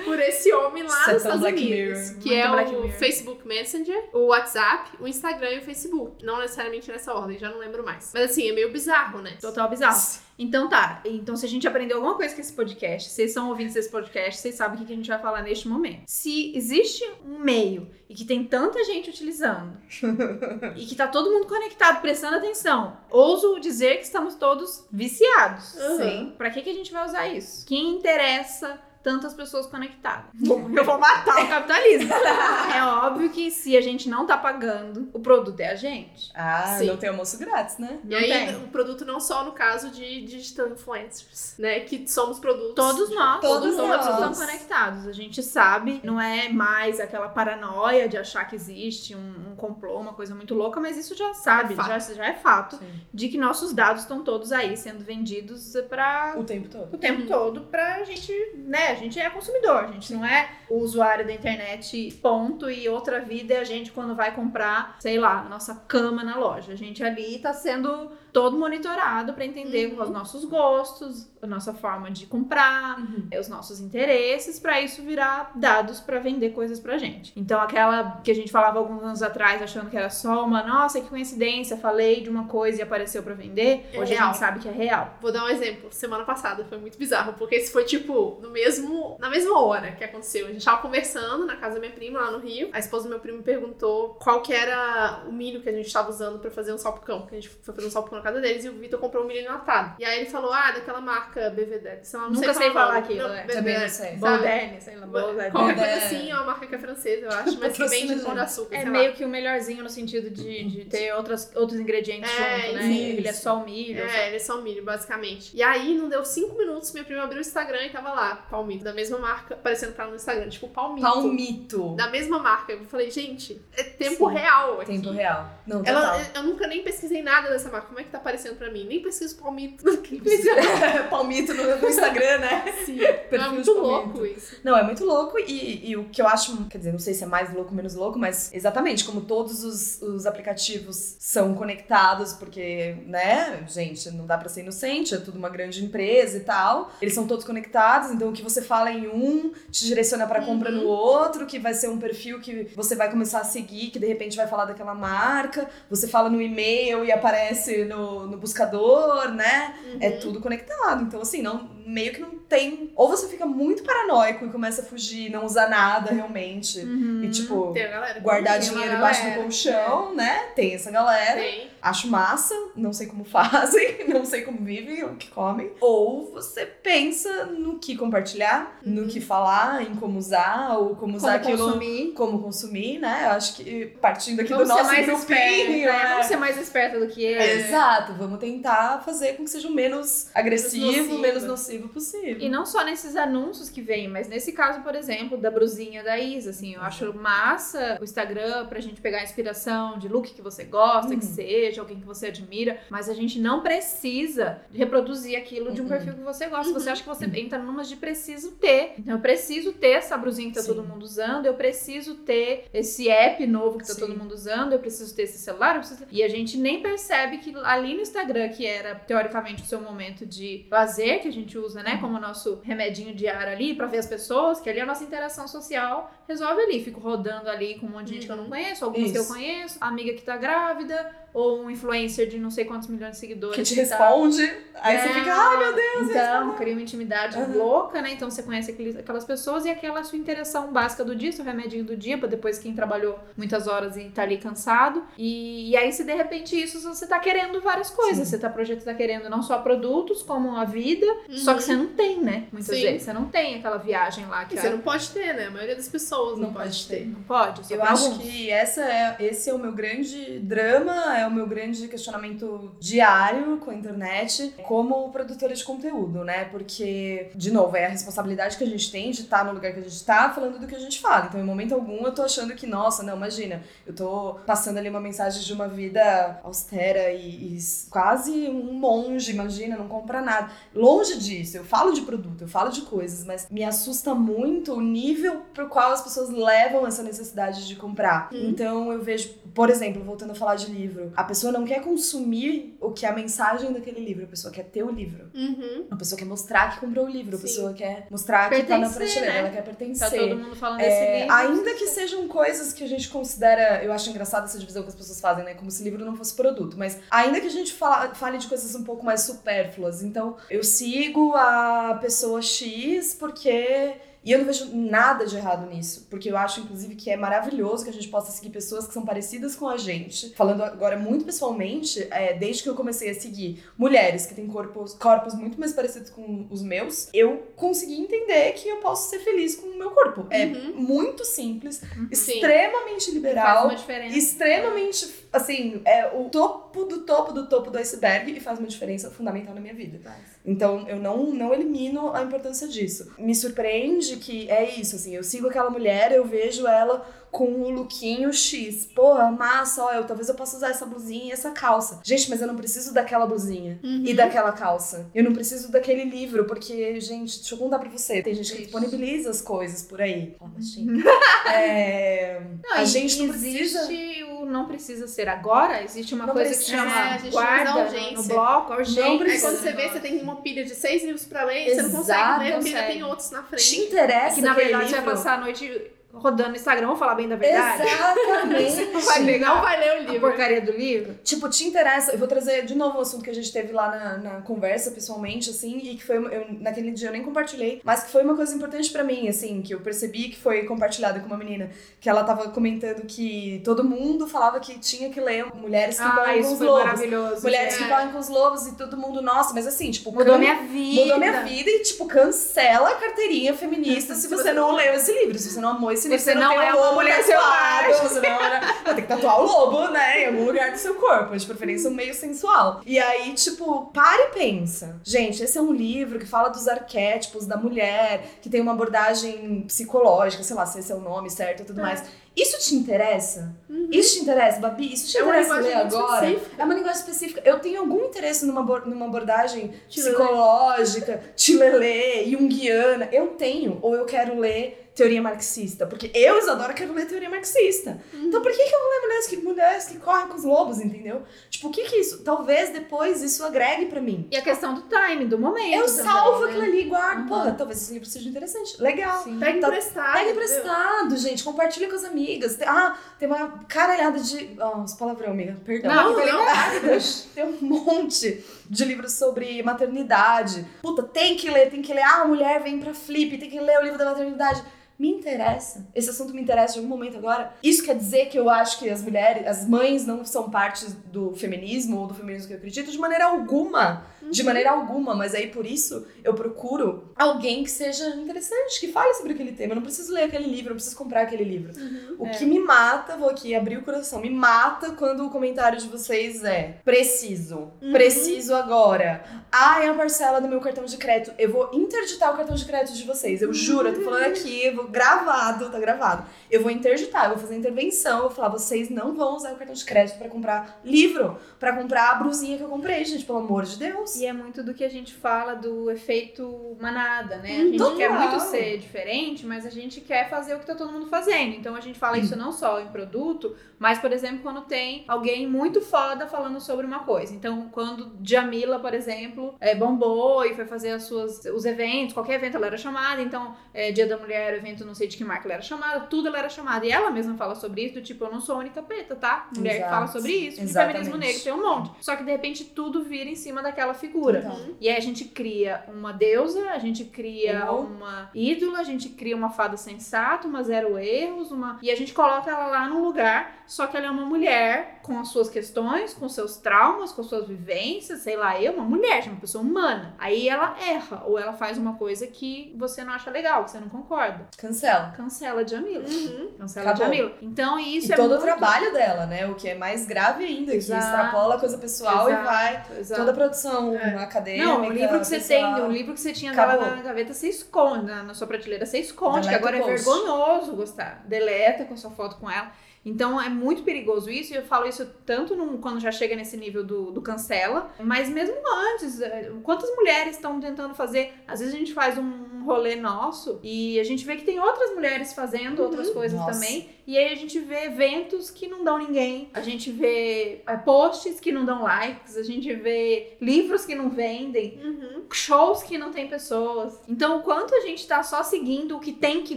por esse homem lá é nos Estados Black Unidos, Mirror. que Muito é Black o Mirror. Facebook Messenger, o WhatsApp, o Instagram e o Facebook. Não necessariamente nessa ordem, já não lembro mais. Mas assim, é meio bizarro, né? Total bizarro. Então tá, então se a gente aprendeu alguma coisa com esse podcast, vocês são ouvintes desse podcast, vocês sabem o que a gente vai falar neste momento. Se existe um meio e que tem tanta gente utilizando e que tá todo mundo conectado, prestando atenção, ouso dizer que estamos todos viciados. Uhum. Sim. Pra que, que a gente vai usar isso? Quem interessa tantas pessoas conectadas? Bom, eu vou matar o capitalismo. é óbvio que se a gente não tá pagando, o produto é a gente. Ah, Sim. não tem almoço grátis, né? E Não aí, tem. o produto não só no caso de digital influencers, né? Que somos produtos. Todos nós, Todos todos, nós. estão conectados. A gente sabe, não é mais aquela paranoia de achar que existe um, um complô, uma coisa muito louca, mas isso já sabe, É fato. já, já é fato, Sim. de que nossos dados estão todos aí sendo vendidos para O tempo todo. o tempo Uhum. todo pra gente, né? A gente é consumidor, a gente não é o usuário da internet, ponto. E outra vida é a gente quando vai comprar, sei lá, a nossa cama na loja. A gente ali tá sendo todo monitorado pra entender Uhum. os nossos gostos, a nossa forma de comprar, Uhum. os nossos interesses, pra isso virar dados pra vender coisas pra gente. Então, aquela que a gente falava alguns anos atrás, achando que era só uma, nossa, que coincidência, falei de uma coisa e apareceu pra vender, É hoje a real. gente sabe que é real. Vou dar um exemplo. Semana passada foi muito bizarro, porque esse foi tipo no mesmo, na mesma hora que aconteceu. A gente tava conversando na casa da minha prima lá no Rio. A esposa do meu primo perguntou qual que era o milho que a gente tava usando pra fazer um salpicão, que a gente foi fazer um salpicão na casa deles e o Vitor comprou um milho enlatado. E aí ele falou: "Ah, daquela marca BVD". Não Nunca sei, sei falar o aquilo, é. BVD, Também não sei. Balderne, sei lá, Balderne. Qualquer coisa assim, é uma marca que é francesa, eu acho, mas que vende pão de açúcar, É meio que o melhorzinho no sentido de, de ter outras, outros ingredientes É, junto, né? isso. Ele é só o milho. É, ele é só milho, basicamente. E aí, não deu cinco minutos, minha prima abriu o Instagram e tava lá, palmito, da mesma marca, aparecendo pra ela no Instagram, tipo, palmito. Palmito. Da mesma marca. Eu falei, gente, é tempo Sim. real aqui. Tempo real. Não. Ela, eu nunca nem pesquisei nada dessa marca. Como é que tá aparecendo pra mim? Nem pesquiso palmito. Que? Palmito no, no Instagram, né? Sim. Perfil é muito louco isso. Não, é muito louco e, e o que eu acho, quer dizer, não sei se é mais louco ou menos louco, mas exatamente, como todos os, os aplicativos são conectados, porque, né, gente, não dá pra ser inocente, é tudo uma grande empresa e tal. Eles são todos conectados, então o que você fala em um te direciona pra compra no outro, que vai ser um perfil que você vai começar a seguir, que de repente vai falar daquela marca. Você fala no e-mail e aparece no, no buscador, né? É tudo conectado. Então, assim, não, meio que não tem. Ou você fica muito paranoico e começa a fugir, não usar nada realmente. E, tipo, guardar dinheiro embaixo do colchão, né? Tem essa galera. Tem. Acho massa, não sei como fazem, não sei como vivem, o que comem. Ou você pensa no que compartilhar, no que falar, em como usar, ou como usar Como aquilo. consumir. Como consumir, né? Eu acho que partindo aqui Vamos do nosso mais grupinho, esperta, né? né? Vamos ser mais esperta do que ele. Exato, vamos tentar fazer com que seja o menos agressivo, nocivo. menos nocivo possível. E não só nesses anúncios que vêm, mas nesse caso, por exemplo, da brusinha da Isa, assim, eu acho massa o Instagram pra gente pegar inspiração de look que você gosta, que seja, alguém que você admira, mas a gente não precisa reproduzir aquilo de um Uhum. perfil que você gosta. Você acha que você entra numas de preciso ter. Então eu preciso ter essa brusinha que tá Sim. todo mundo usando, eu preciso ter esse app novo que tá Sim. todo mundo usando, eu preciso ter esse celular, eu preciso... E a gente nem percebe que ali no Instagram, que era teoricamente o seu momento de lazer, que a gente usa, né, como nosso remedinho diário ali pra ver as pessoas, que ali a nossa interação social resolve ali. Fico rodando ali com um monte de gente que eu não conheço, algumas que eu Isso. conheço, a amiga que tá grávida, ou um influencer de não sei quantos milhões de seguidores. Que te responde, aí você É, fica, ai meu Deus, Então, cria uma intimidade Aham. louca, né? Então você conhece aqueles- aquelas pessoas e aquela sua interação básica do dia, seu remedinho do dia, pra depois quem trabalhou muitas horas e tá ali cansado. E, e aí, se de repente isso, você tá querendo várias coisas. Sim. Você tá projeto tá querendo não só produtos, como a vida, só que você não tem, né? Muitas Sim. vezes. Você não tem aquela viagem lá que E você não pode ter, né? A maioria das pessoas não, Não pode pode ter. não pode. só Eu acho alguns. que essa é, esse é o meu grande drama, é o meu grande questionamento diário com a internet como produtora de conteúdo, né? Porque, de novo, é a responsabilidade que a gente tem de estar no lugar que a gente tá falando do que a gente fala. Então, em momento algum, eu tô achando que, nossa, não, imagina, eu tô passando ali uma mensagem de uma vida austera e, e quase um monge, imagina, não compra nada. Longe disso, eu falo de produto, eu falo de coisas, mas me assusta muito o nível pro qual as pessoas levam essa necessidade de comprar. Então eu vejo, por exemplo, voltando a falar de livro, a pessoa não quer consumir o que é a mensagem daquele livro, a pessoa quer ter o livro. Uhum. A pessoa quer mostrar que comprou o livro, a Sim. pessoa quer mostrar que tá na Pertencer, prateleira, né? ela quer Tá pertencer. todo mundo falando desse É, livro. ainda que sejam coisas que a gente considera, eu acho engraçada essa divisão que as pessoas fazem, né? Como se livro não fosse produto, mas ainda que a gente fala, fale de coisas um pouco mais supérfluas. Então, eu sigo a pessoa X porque. E eu não vejo nada de errado nisso, porque eu acho, inclusive, que é maravilhoso que a gente possa seguir pessoas que são parecidas com a gente. Falando agora muito pessoalmente, é, desde que eu comecei a seguir mulheres que têm corpos, corpos muito mais parecidos com os meus, eu consegui entender que eu posso ser feliz com o meu corpo. É Uhum. muito simples, Sim. extremamente Faz liberal, uma diferença. extremamente, assim, é o topo do topo do topo do iceberg e faz uma diferença fundamental na minha vida. Então, eu não, não elimino a importância disso. Me surpreende que é isso, assim, eu sigo aquela mulher, eu vejo ela com o lookinho X. Porra, massa, ó, eu, talvez eu possa usar essa blusinha e essa calça. Gente, mas eu não preciso daquela blusinha Uhum. e daquela calça. Eu não preciso daquele livro, porque, gente, deixa eu contar pra você. Tem gente que disponibiliza as coisas por aí. Baixinho. é, Não, a gente não existe precisa. o não precisa ser agora, existe uma Não coisa precisa. que chama É, guarda no bloco, urgência. Não Aí precisa. quando você vê, você tem uma pilha de seis livros pra ler e você não consegue Exato, ler porque ainda tem outros na frente. Te interessa que na verdade você vai livro? passar a noite rodando no Instagram, vamos falar bem da verdade? Exatamente. Não vai pegar Não vai ler o a livro. porcaria do livro? Tipo, te interessa. Eu vou trazer de novo um assunto que a gente teve lá na, na conversa, pessoalmente, assim, e que foi. Eu, naquele dia eu nem compartilhei, mas que foi uma coisa importante pra mim, assim, que eu percebi que foi compartilhada com uma menina, que ela tava comentando que todo mundo falava que tinha que ler Mulheres que Ah, Correm com os foi Lobos. maravilhoso. Mulheres gente. que correm com os lobos e todo mundo, nossa, mas assim, tipo, Mudou can- minha vida. Mudou minha vida e, tipo, cancela a carteirinha feminista se você não leu esse livro, se você não amou esse livro Você não tem é um uma mulher selvagem. Você não é... Vai ter que tatuar o lobo, né? Em algum lugar do seu corpo. De preferência um meio sensual. E aí, tipo, para e pensa. Gente, esse é um livro que fala dos arquétipos da mulher, que tem uma abordagem psicológica, sei lá se esse é o nome certo e tudo É. mais. Isso te interessa? Isso te interessa, Babi? Isso te É interessa ler agora? específica. É uma linguagem específica. Eu tenho algum interesse numa, numa abordagem Tilelê. psicológica, tilelê, junguiana. Eu tenho, ou eu quero ler teoria marxista. Porque eu, Isadora, quero ler teoria marxista. Então por que, que eu não leio mulheres que, mulheres que correm com os lobos, entendeu? Tipo, o que que isso... Talvez depois isso agregue pra mim. E a questão do time, do momento. Eu também, salvo né? aquilo ali e guardo. Uhum. Porra, talvez esse livro seja interessante. Legal. Sim. Pega Tá- emprestado. Pega emprestado, gente. Compartilha com as amigas. Tem- Ah, tem uma caralhada de. Oh, os palavrão, amiga. Perdão. Não, Não, não. Tem um monte de livros sobre maternidade. Puta, tem que ler, tem que ler. Ah, a mulher vem pra flip, tem que ler o livro da maternidade. Me interessa. Esse assunto me interessa de algum momento agora. Isso quer dizer que eu acho que as mulheres, as mães não são parte do feminismo ou do feminismo que eu acredito de maneira alguma. De maneira alguma, mas aí por isso eu procuro alguém que seja interessante, que fale sobre aquele tema. Eu não preciso ler aquele livro, eu não preciso comprar aquele livro. O É. que me mata, vou aqui abrir o coração, me mata quando o comentário de vocês é preciso, Uhum. preciso agora. Ah, é a parcela do meu cartão de crédito. Eu vou interditar o cartão de crédito de vocês. Eu juro, eu tô falando aqui, eu vou gravado, tá gravado. Eu vou interditar, eu vou fazer intervenção, eu vou falar, vocês não vão usar o cartão de crédito pra comprar livro, pra comprar a brusinha que eu comprei, gente, pelo amor de Deus. E é muito do que a gente fala do efeito manada, né? A Hum, gente total. quer muito ser diferente, mas a gente quer fazer o que tá todo mundo fazendo. Então a gente fala isso não só em produto, mas, por exemplo, quando tem alguém muito foda falando sobre uma coisa. Então, quando Jamila, por exemplo, é, bombou e foi fazer as suas, os eventos, qualquer evento ela era chamada. Então, é, Dia da Mulher, evento não sei de que marca ela era chamada, tudo ela era chamada. E ela mesma fala sobre isso, do tipo, eu não sou a única preta, tá? Mulher Exato. que fala sobre isso. Exatamente. Feminismo negro tem um monte. Só que, de repente, tudo vira em cima daquela figura. Total. E aí a gente cria uma deusa, a gente cria Uhum. uma ídola, a gente cria uma fada sensata, uma zero erros, uma. E a gente coloca ela lá num lugar, só que ela é uma mulher com as suas questões, com seus traumas, com suas vivências, sei lá, eu, uma mulher, uma pessoa humana. Aí ela erra, ou ela faz uma coisa que você não acha legal, que você não concorda. Cancela. Cancela a Jamila. Uhum. Cancela Acabou. a Jamila. Então isso e é todo muito... o trabalho dela, né? O que é mais grave ainda, Exato. que extrapola a coisa pessoal Exato, e vai exato. toda a produção É. acadêmica. Não, o livro que você pessoal. tem, o livro que você tinha Acabou. na gaveta, você esconde, na, na sua prateleira, você esconde, Deleta que agora o é vergonhoso gostar. Deleta com sua foto com ela. Então é muito perigoso isso, e eu falo isso tanto quando já chega nesse nível do, do cancela, mas mesmo antes. é, Quantas mulheres estão tentando fazer? Às vezes a gente faz um rolê nosso e a gente vê que tem outras mulheres fazendo outras coisas Nossa. também. E aí a gente vê eventos que não dão ninguém, a gente vê é, posts que não dão likes, a gente vê livros que não vendem Uhum. shows que não tem pessoas. Então, o quanto a gente tá só seguindo o que tem que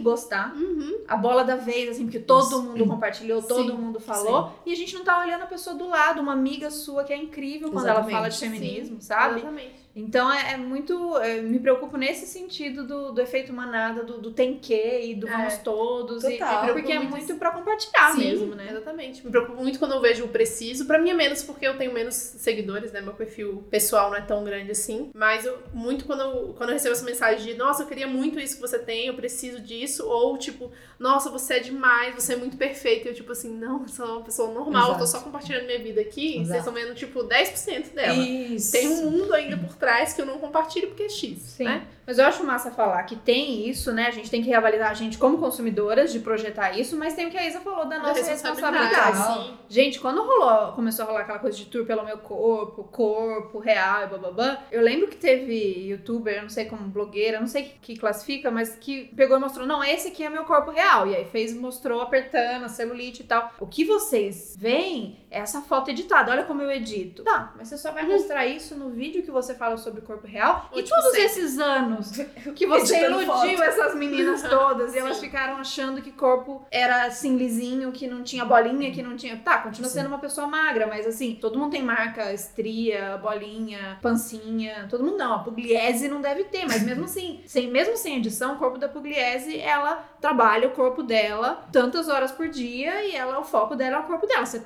gostar, Uhum. a bola da vez, assim, porque todo mundo compartilhou, todo Sim, mundo falou, e a gente não tá olhando a pessoa do lado, uma amiga sua que é incrível quando ela fala de Exatamente, feminismo, sabe? Exatamente. Então é, é muito. é, me preocupo nesse sentido do, do efeito manada, do, do tem que e do É, vamos todos. E, total. porque é Muito pra compartilhar Sim, mesmo, né? Exatamente. Me preocupo muito quando eu vejo o preciso. Pra mim é menos porque eu tenho menos seguidores, né? Meu perfil pessoal não é tão grande assim. Mas eu, muito quando eu, quando eu recebo essa mensagem de nossa, eu queria muito isso que você tem, eu preciso disso. Ou tipo, nossa, você é demais, você é muito perfeito. E eu, tipo assim, não, eu sou uma pessoa normal, eu tô Exato. só compartilhando minha vida aqui. Exato. Vocês estão vendo, tipo, 10% dela. Isso. Tem um mundo ainda por trás que eu não compartilho porque é X, Sim. né? Mas eu acho massa falar que tem isso, né? A gente tem que reavaliar a gente como consumidoras de projetar isso, mas tem o que a Isa falou da nossa responsabilidade. sim. Gente, quando rolou, começou a rolar aquela coisa de tour pelo meu corpo, corpo real e bababá, eu lembro que teve youtuber, não sei como blogueira, não sei que, que classifica, mas que pegou e mostrou, não, esse aqui é meu corpo real. E aí fez, mostrou apertando a celulite e tal. O que vocês veem é essa foto editada. Olha como eu edito. Tá, mas você só vai mostrar isso no vídeo que você fala sobre o corpo real. E todos esses anos que você Editando iludiu foto. essas meninas todas e elas ficaram achando que corpo era assim lisinho, que não tinha bolinha, que não tinha. Tá, continua Sim. sendo uma pessoa magra, mas assim, todo mundo tem marca, estria, bolinha, pancinha, todo mundo não. A Pugliese não deve ter, mas mesmo assim, sem, mesmo sem edição, o corpo da Pugliese, ela trabalha o corpo dela tantas horas por dia e ela, o foco dela é o corpo dela. Você,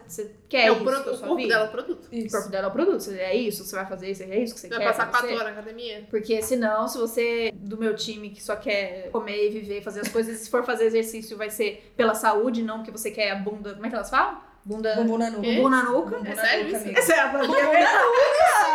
quer É, isso o, pro- o corpo vida? dela é o produto. O corpo dela é o produto. Você- É isso, você vai fazer isso, é isso que você Vai quer. passar pra quatro horas na academia. Porque senão, se você você do meu time que só quer comer e viver, fazer as coisas, se for fazer exercício vai ser pela saúde, não que você quer a bunda. Como é que elas falam? Bunda. Bumbum na nuca. Bumbum na nuca. É sério isso? Essa é a Bumbum na nuca!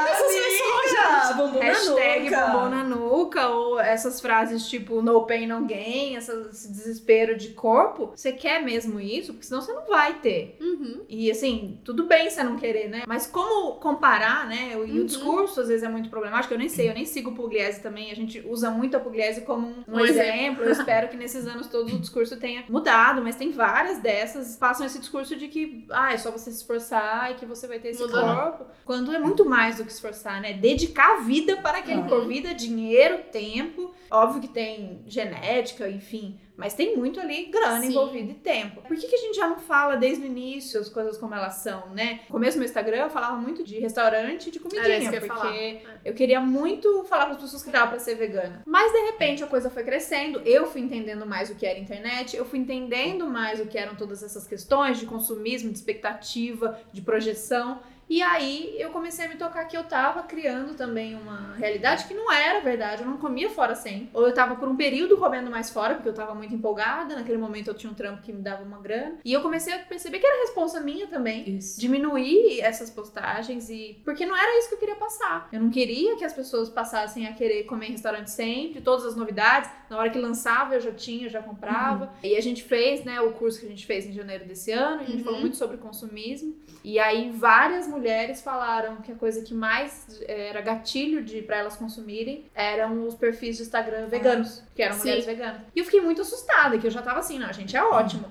Amiga! Bumbum na Hashtag nuca! bumbum na nuca, ou essas frases tipo no pain, no gain, esse desespero de corpo. Você quer mesmo isso? Porque senão você não vai ter. Uhum. E assim, tudo bem você não querer, né? Mas como comparar, né? E Uhum. o discurso às vezes é muito problemático. Eu nem sei, eu nem sigo o Pugliese também. A gente usa muito a Pugliese como um, um Um exemplo. Eu espero que nesses anos todos o discurso tenha mudado, mas tem várias dessas passam esse discurso de que ah, é só você se esforçar e que você vai ter esse Mudou, não. corpo. Quando é muito mais do que esforçar, né? Dedicar a vida para aquele Uhum. corpo, vida, dinheiro, tempo. Óbvio que tem genética, enfim. Mas tem muito ali grana Sim. envolvida e tempo. Por que, que a gente já não fala desde o início as coisas como elas são, né? No começo do meu Instagram eu falava muito de restaurante e de comidinha, eu porque. É. eu queria muito falar para as pessoas que dava pra ser vegana. Mas de repente a coisa foi crescendo, eu fui entendendo mais o que era internet, eu fui entendendo mais o que eram todas essas questões de consumismo, de expectativa, de projeção. E aí eu comecei a me tocar que eu tava criando também uma realidade que não era verdade. Eu não comia fora sem. Ou eu tava por um período comendo mais fora, porque eu tava muito empolgada. Naquele momento eu tinha um trampo que me dava uma grana. E eu comecei a perceber que era responsa minha também Isso. diminuir essas postagens e porque não era isso que eu queria passar. Eu não queria que as pessoas passassem a querer comer em restaurante sempre, todas as novidades. Na hora que lançava eu já tinha, eu já comprava. E a gente fez, né, o curso que a gente fez em janeiro desse ano, a gente Uhum. falou muito sobre consumismo. E aí várias mulheres falaram que a coisa que mais eh, era gatilho de para elas consumirem eram os perfis de Instagram veganos, que eram Sim. mulheres veganas. E eu fiquei muito assustada, que eu já tava assim, não, gente, é ótimo.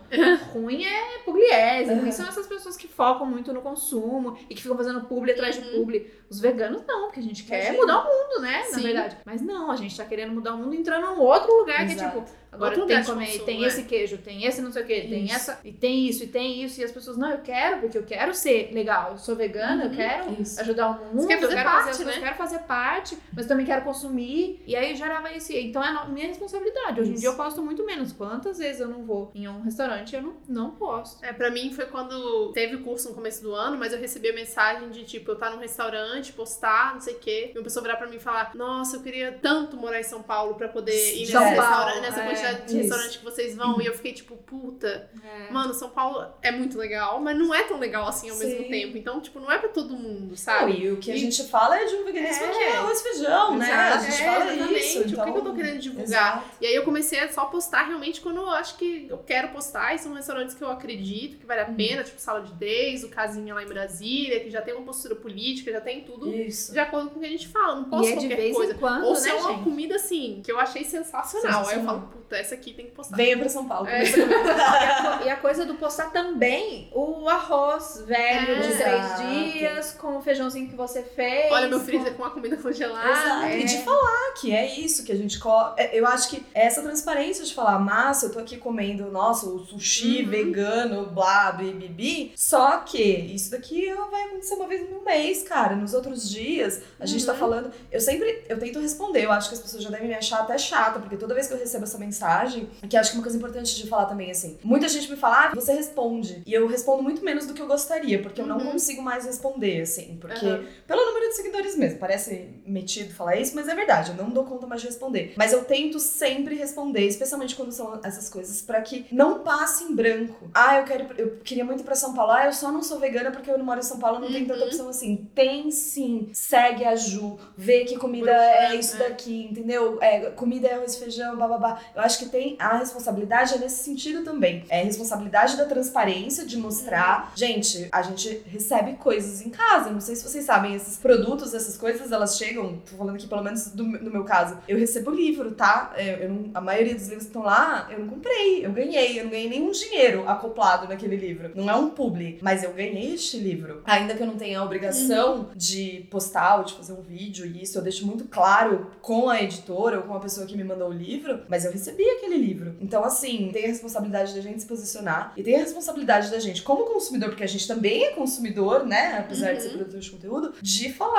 Ruim é pugliese, ruim são essas pessoas que focam muito no consumo e que ficam fazendo publi atrás de Uhum. publi. Os veganos não, porque a gente quer Imagina. mudar o mundo, né? Na Sim. verdade. Mas não, a gente tá querendo mudar o mundo entrando num outro lugar que é Exato. tipo, agora Outro tem que comer, consumo, tem é. esse queijo, tem esse não sei o que, tem Isso. essa, e tem isso, e tem isso, e as pessoas, não, eu quero, porque eu quero ser legal, eu sou vegana, eu Uhum. quero Isso. ajudar o mundo, eu quero parte, fazer né? eu quero fazer parte, mas também quero consumir. E aí gerava esse. Então é minha responsabilidade. Hoje em Isso. dia eu posto muito menos. Quantas vezes eu não vou em um restaurante eu não, não posto. É, pra mim foi quando teve o curso no começo do ano, mas eu recebi a mensagem de tipo, eu estar num restaurante, postar, não sei o quê, e uma pessoa virar pra mim e falar: Nossa, eu queria tanto morar em São Paulo pra poder ir São nesse Paulo, restaurante, nessa é, quantidade de isso. restaurante que vocês vão. E eu fiquei tipo, puta, É. mano, São Paulo é muito legal, mas não é tão legal assim ao Sim. mesmo tempo. Então, tipo, não é pra todo mundo, Não, sabe? e o que a E- gente fala é de um veganismo É. que é arroz e feijão, né? A gente É, fala exatamente. isso. O que Então... que eu tô querendo divulgar? Exato. E aí eu comecei a só postar realmente quando eu acho que eu quero postar. E são restaurantes que eu acredito que vale a pena, tipo Sala de 10, o Casinha lá em Brasília, que já tem uma postura política, já tem tudo Isso. de acordo com o que a gente fala. Não posso E é de qualquer vez coisa. em quando, Ou né, se é uma gente? comida assim, que eu achei sensacional. Aí eu Sensacional. falo, puta, essa aqui tem que postar. Venha pra São Paulo. É. E a, co- e a coisa do postar também o arroz velho É. de três Exato. dias, com o feijãozinho que você fez. Olha meu com- freezer com a comida congelada. Exato. é. E de falar que é isso, que a gente. Co... é, Eu acho que é essa transparência de falar, massa, eu tô aqui comendo, nossa, o sushi Uhum. vegano, blá, bibibi. Só que isso daqui vai acontecer uma vez no mês, cara. Nos outros dias, a gente tá Uhum. falando. Eu sempre. Eu tento responder, eu acho que as pessoas já devem me achar até chata, porque toda vez que eu recebo essa mensagem, que acho que é uma coisa importante de falar também, assim. Muita gente me fala, ah, você responde. E eu respondo muito menos do que eu gostaria, porque eu não Uhum. consigo mais responder, assim. Porque Aham. pelo seguidores mesmo. Parece metido falar isso, mas é verdade. Eu não dou conta mais de responder. Mas eu tento sempre responder, especialmente quando são essas coisas, pra que não passe em branco. Ah, eu quero. Eu queria muito ir pra São Paulo. Ah, eu só não sou vegana porque eu não moro em São Paulo, não tem tanta Uhum. opção assim. Tem sim. Segue a Ju, vê que comida é isso é. daqui, entendeu? É, comida é arroz e feijão, bababá. Eu acho que tem a responsabilidade é nesse sentido também. É a responsabilidade da transparência, de mostrar. Gente, a gente recebe coisas em casa. Não sei se vocês sabem, esses produtos, essas coisas, elas chegam. Tô falando aqui, pelo menos do, no meu caso. Eu recebo livro, tá? Eu, eu não- a maioria dos livros que estão lá, eu não comprei. Eu ganhei. Eu não ganhei nenhum dinheiro acoplado naquele livro. Não é um publi, mas eu ganhei este livro. Ainda que eu não tenha a obrigação de postar ou de fazer um vídeo, e isso eu deixo muito claro com a editora ou com a pessoa que me mandou o livro, mas eu recebi recebi aquele livro. Então, assim, tem a responsabilidade da gente se posicionar e tem a responsabilidade da gente, como consumidor, porque a gente também é consumidor, né? Apesar uhum. de ser uhum. produtor de conteúdo, de falar.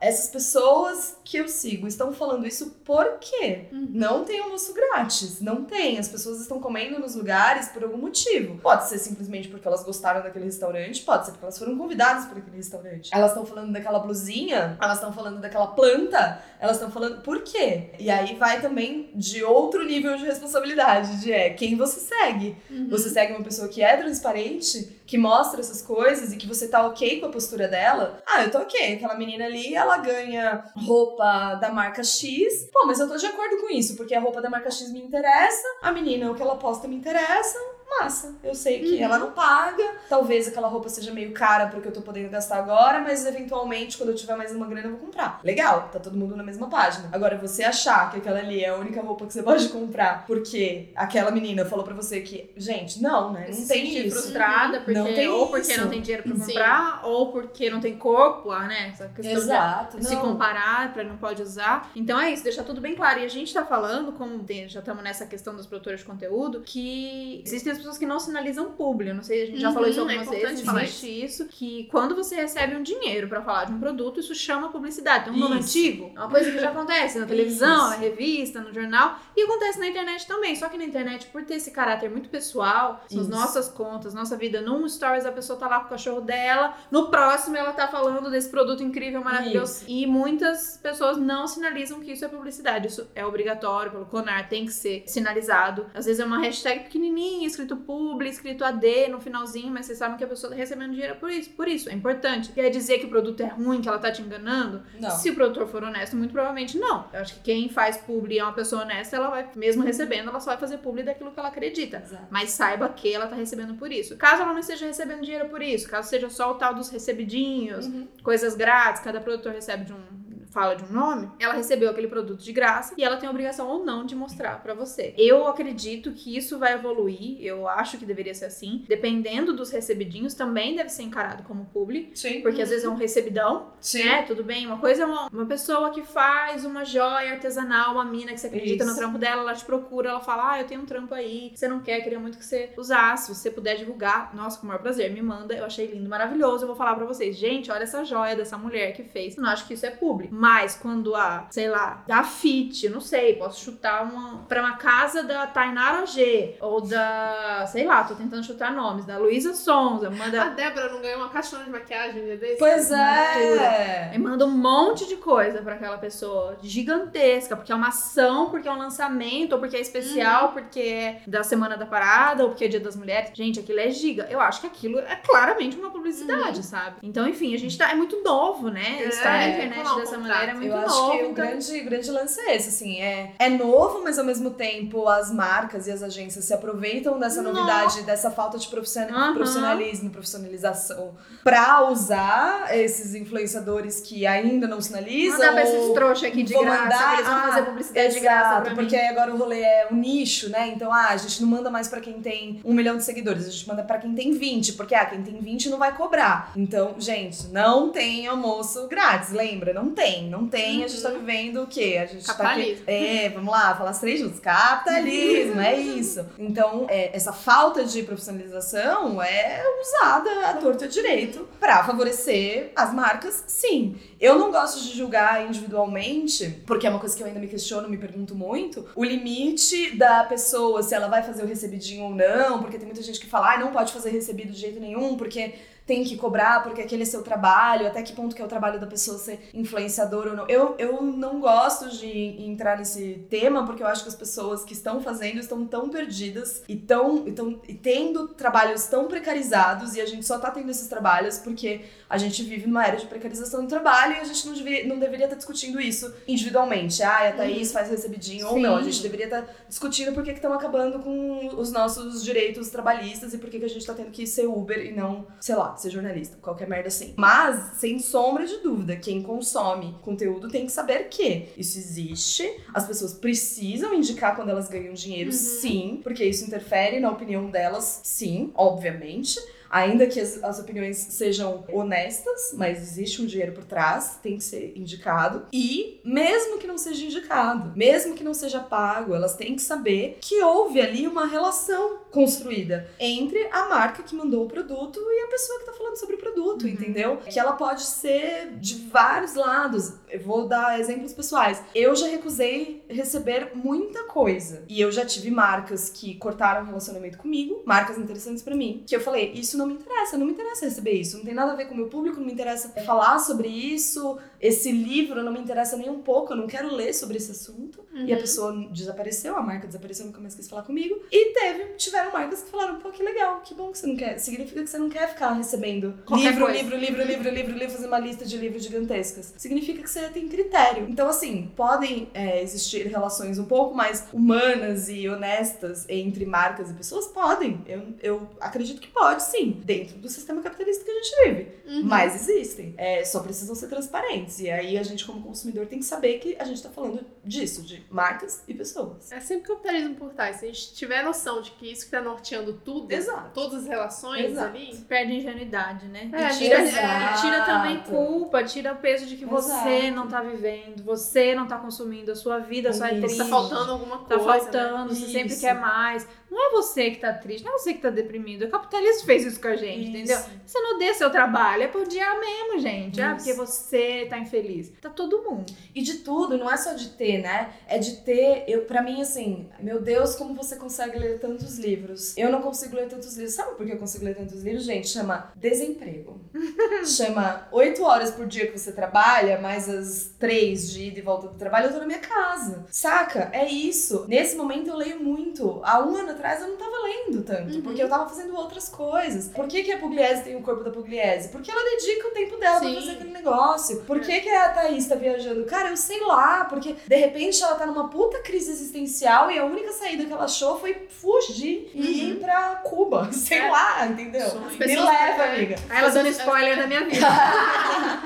Essas pessoas que eu sigo estão falando isso por quê? Uhum. Não tem almoço grátis. Não tem. As pessoas estão comendo nos lugares por algum motivo. Pode ser simplesmente porque elas gostaram daquele restaurante, pode ser porque elas foram convidadas para aquele restaurante. Elas estão falando daquela blusinha, elas estão falando daquela planta, elas estão falando por quê? E aí vai também de outro nível de responsabilidade, de é quem você segue. Uhum. Você segue uma pessoa que é transparente, que mostra essas coisas e que você tá ok com a postura dela. Ah, eu tô ok. Aquela menina ali, ela ganha roupa da marca X. Pô, mas eu tô de acordo com isso, porque a roupa da marca X me interessa, a menina, o que ela posta me interessa massa. Eu sei que uhum. ela não paga, talvez aquela roupa seja meio cara porque eu tô podendo gastar agora, mas eventualmente quando eu tiver mais uma grana eu vou comprar. Legal, tá todo mundo na mesma página. Agora, você achar que aquela ali é a única roupa que você pode comprar porque aquela menina falou pra você que, gente, não, né? Não tem isso. frustrada porque, não tem ou porque isso. não tem dinheiro pra comprar, Sim. ou porque não tem corpo lá, né? Essa questão Exato, de se comparar pra não pode usar. Então é isso, deixar tudo bem claro. E a gente tá falando, como já estamos nessa questão dos produtores de conteúdo, que existem as pessoas que não sinalizam público. Não sei, a gente já uhum, falou isso algumas é vezes. Existe isso. Que quando você recebe um dinheiro para falar de um produto, isso chama publicidade. Tem um nome antigo. É uma coisa que já acontece na televisão, isso. na revista, no jornal. E acontece na internet também. Só que na internet, por ter esse caráter muito pessoal, são as nossas contas, nossa vida. Num stories a pessoa tá lá com o cachorro dela. No próximo ela tá falando desse produto incrível, maravilhoso. Isso. E muitas pessoas não sinalizam que isso é publicidade. Isso é obrigatório pelo CONAR, tem que ser sinalizado. Às vezes é uma hashtag pequenininha, escrito público publi escrito AD no finalzinho, mas vocês sabem que a pessoa tá recebendo dinheiro por isso. Por isso, é importante. Quer dizer que o produto é ruim, que ela tá te enganando? Não. Se o produtor for honesto, muito provavelmente não. Eu acho que quem faz publi é uma pessoa honesta, ela vai, mesmo recebendo, ela só vai fazer publi daquilo que ela acredita. Exato. Mas saiba que ela tá recebendo por isso. Caso ela não esteja recebendo dinheiro por isso, caso seja só o tal dos recebidinhos, uhum. coisas grátis, cada produtor recebe de um fala de um nome, ela recebeu aquele produto de graça e ela tem a obrigação ou não de mostrar para você. Eu acredito que isso vai evoluir, eu acho que deveria ser assim. Dependendo dos recebidinhos, também deve ser encarado como publi. Sim. Porque às vezes é um recebidão, Sim. né? Tudo bem. Uma coisa é uma, uma pessoa que faz uma joia artesanal, uma mina que você acredita isso. no trampo dela, ela te procura, ela fala: Ah, eu tenho um trampo aí, você não quer, queria muito que você usasse. Se você puder divulgar, nossa, com o maior prazer, me manda. Eu achei lindo, maravilhoso. Eu vou falar para vocês, gente, olha essa joia dessa mulher que fez. Eu não acho que isso é publi. Mas quando a, sei lá, da FIT, não sei, posso chutar uma para uma casa da Tainara G ou da, sei lá, tô tentando chutar nomes, da Luísa Sonza, manda A Débora não ganhou uma caixona de maquiagem um desse? Pois é. E manda um monte de coisa para aquela pessoa, gigantesca, porque é uma ação, porque é um lançamento, ou porque é especial, uhum. porque é da semana da parada, ou porque é dia das mulheres. Gente, aquilo é giga. Eu acho que aquilo é claramente uma publicidade, uhum. sabe? Então, enfim, a gente tá é muito novo, né? É, Estar na internet dessa maneira é muito eu acho que então... o grande, grande lance é esse, assim, é, é novo, mas ao mesmo tempo as marcas e as agências se aproveitam dessa novidade, dessa falta de profissionalismo, uhum. profissionalismo profissionalização, pra usar esses influenciadores que ainda não sinalizam. Mandar pra esses trouxas aqui de graça, mandar, eles vão fazer publicidade exato, de graça porque agora o rolê é o nicho, né? Então, ah, a gente não manda mais pra quem tem um milhão de seguidores, a gente manda pra quem tem 20, porque, ah, quem tem 20 não vai cobrar. Então, gente, não tem almoço grátis, lembra? Não tem, não tem a gente tá uhum. vivendo o quê? A gente Capitalismo. tá. É, vamos lá, falar as três juntos. Capitalismo, é isso. Então, é, essa falta de profissionalização é usada à torta direito para favorecer as marcas, sim. Eu não gosto de julgar individualmente, porque é uma coisa que eu ainda me questiono, me pergunto muito, o limite da pessoa, se ela vai fazer o recebidinho ou não, porque tem muita gente que fala, ah, não pode fazer recebido de jeito nenhum, porque tem que cobrar porque aquele é seu trabalho, até que ponto que é o trabalho da pessoa ser influenciador ou não. Eu, eu não gosto de entrar nesse tema porque eu acho que as pessoas que estão fazendo estão tão perdidas e, tão, e, tão, e tendo trabalhos tão precarizados e a gente só tá tendo esses trabalhos porque a gente vive numa era de precarização do trabalho e a gente não, devia, não deveria estar discutindo isso individualmente. Ah, a Thaís uhum. faz recebidinho Sim. ou não. A gente deveria estar discutindo por que estão acabando com os nossos direitos trabalhistas e por que, que a gente tá tendo que ser Uber e não, sei lá, ser jornalista, qualquer merda assim. Mas, sem sombra de dúvida, quem consome conteúdo tem que saber que isso existe, as pessoas precisam indicar quando elas ganham dinheiro, uhum. sim, porque isso interfere na opinião delas, sim, obviamente. Ainda que as, as opiniões sejam honestas, mas existe um dinheiro por trás, tem que ser indicado. E mesmo que não seja indicado, mesmo que não seja pago, elas têm que saber que houve ali uma relação construída entre a marca que mandou o produto e a pessoa que tá falando sobre o produto, uhum. entendeu? Que ela pode ser de vários lados. Eu vou dar exemplos pessoais. Eu já recusei receber muita coisa. E eu já tive marcas que cortaram o relacionamento comigo, marcas interessantes para mim, que eu falei, isso não me interessa, não me interessa receber isso, não tem nada a ver com o meu público, não me interessa falar sobre isso, esse livro não me interessa nem um pouco, eu não quero ler sobre esse assunto. Uhum. E a uhum. pessoa desapareceu, a marca desapareceu, nunca mais quis falar comigo. E teve, tiveram marcas que falaram, pô, que legal, que bom que você não quer. Significa que você não quer ficar recebendo Qualquer livro, coisa. livro, livro, livro, livro, livro, fazer uma lista de livros gigantescas. Significa que você tem critério. Então, assim, podem é, existir relações um pouco mais humanas e honestas entre marcas e pessoas? Podem. Eu, eu acredito que pode, sim, dentro do sistema capitalista que a gente vive. Uhum. Mas existem. É, só precisam ser transparentes. E aí a gente, como consumidor, tem que saber que a gente tá falando disso, de marcas e pessoas. É sempre capitalismo por trás. Se a gente tiver noção de que isso que tá norteando tudo, Exato. todas as relações Exato. ali. Perde ingenuidade, né? É, e, tira, e tira também culpa, tira o peso de que Exato. você não tá vivendo, você não tá consumindo, a sua vida só é triste. Tá faltando alguma tá coisa. Tá faltando, né? você sempre quer mais. Não é você que tá triste, não é você que tá deprimido. O capitalismo fez isso com a gente, isso. entendeu? Você não odeia seu trabalho, é por odiar mesmo, gente. Isso. Ah, porque você tá infeliz. Tá todo mundo. E de tudo, não é só de ter, né? É de ter, eu, pra mim, assim, meu Deus, como você consegue ler tantos livros? Eu não consigo ler tantos livros. Sabe por que eu consigo ler tantos livros, gente? Chama desemprego. Chama oito horas por dia que você trabalha, mais as três de ida e volta do trabalho, eu tô na minha casa. Saca? É isso. Nesse momento eu leio muito. Há um ano atrás eu não tava lendo tanto, uhum. porque eu tava fazendo outras coisas. Por que, que a Pugliese tem o corpo da Pugliese? Porque ela dedica o tempo dela Sim. pra fazer aquele negócio. Por que, que a Thaís tá viajando? Cara, eu sei lá, porque de repente ela tá numa puta crise existencial e a única saída que ela achou foi fugir e uhum. ir pra Cuba. Sei é. lá, entendeu? Me leva, amiga. Aí ela dando spoiler da minha vida.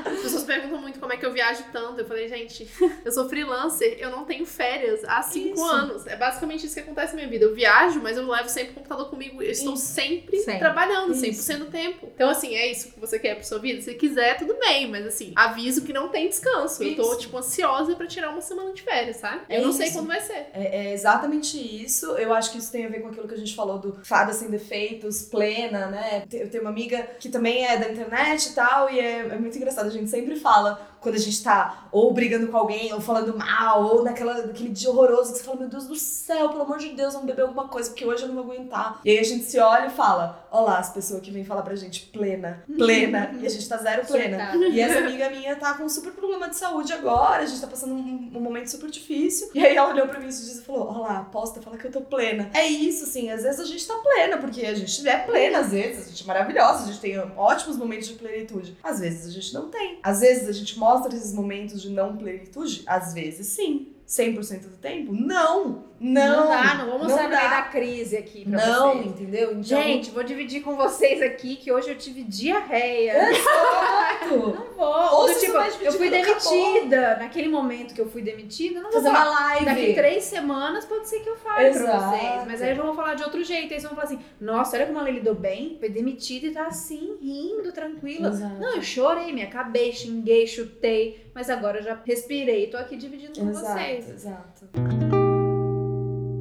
As pessoas perguntam muito como é que eu viajo tanto. Eu falei, gente, eu sou freelancer, eu não tenho férias há cinco isso. anos. É basicamente isso que acontece na minha vida. Eu viajo, mas eu levo sempre o computador comigo. Eu estou sempre, sempre. trabalhando, isso. 100% do tempo. Então, assim, é isso que você quer pra sua vida? Se quiser, tudo bem, mas assim, aviso que não tem descanso. Isso. Eu tô, tipo, ansiosa pra tirar uma semana de férias, sabe? É eu não isso. sei quando vai ser. É, é, exatamente isso. Eu acho que isso tem a ver com aquilo que a gente falou do fada sem defeitos, plena, né? Eu tenho uma amiga que também é da internet e tal, e é, é muito engraçado. A gente sempre fala quando a gente tá ou brigando com alguém, ou falando mal, ou naquela, naquele dia horroroso que você fala, meu Deus do céu, pelo amor de Deus, vamos beber alguma coisa, porque hoje eu não vou aguentar. E aí a gente se olha e fala, olá, as pessoas que vêm falar pra gente plena, plena, e a gente tá zero plena. E essa amiga minha tá com um super problema de saúde agora, a gente tá passando um, um momento super difícil. E aí ela olhou pra mim esses dias e falou, olá, aposta, fala que eu tô plena. É isso, assim, às vezes a gente tá plena, porque a gente é plena às vezes, a gente é maravilhosa, a gente tem ótimos momentos de plenitude. Às vezes a gente não tem. Às vezes a gente mostra esses momentos de não plenitude? Às vezes sim. 100% do tempo? Não! Não! Não dá, não vamos sair da crise aqui pra não, vocês. entendeu? Então... Gente, vou dividir com vocês aqui que hoje eu tive diarreia. Exato! não vou. Ou tipo, eu fui demitida. Acabou. Naquele momento que eu fui demitida, não vou fazer uma live. Daqui três semanas pode ser que eu fale Exato. pra vocês. Mas aí eu vou falar de outro jeito. Aí vocês vão falar assim, nossa, olha como ela lidou bem. Foi demitida e tá assim, rindo, tranquila. Exato. Não, eu chorei, me acabei, xinguei, chutei. Mas agora eu já respirei e tô aqui dividindo com exato, vocês. Exato.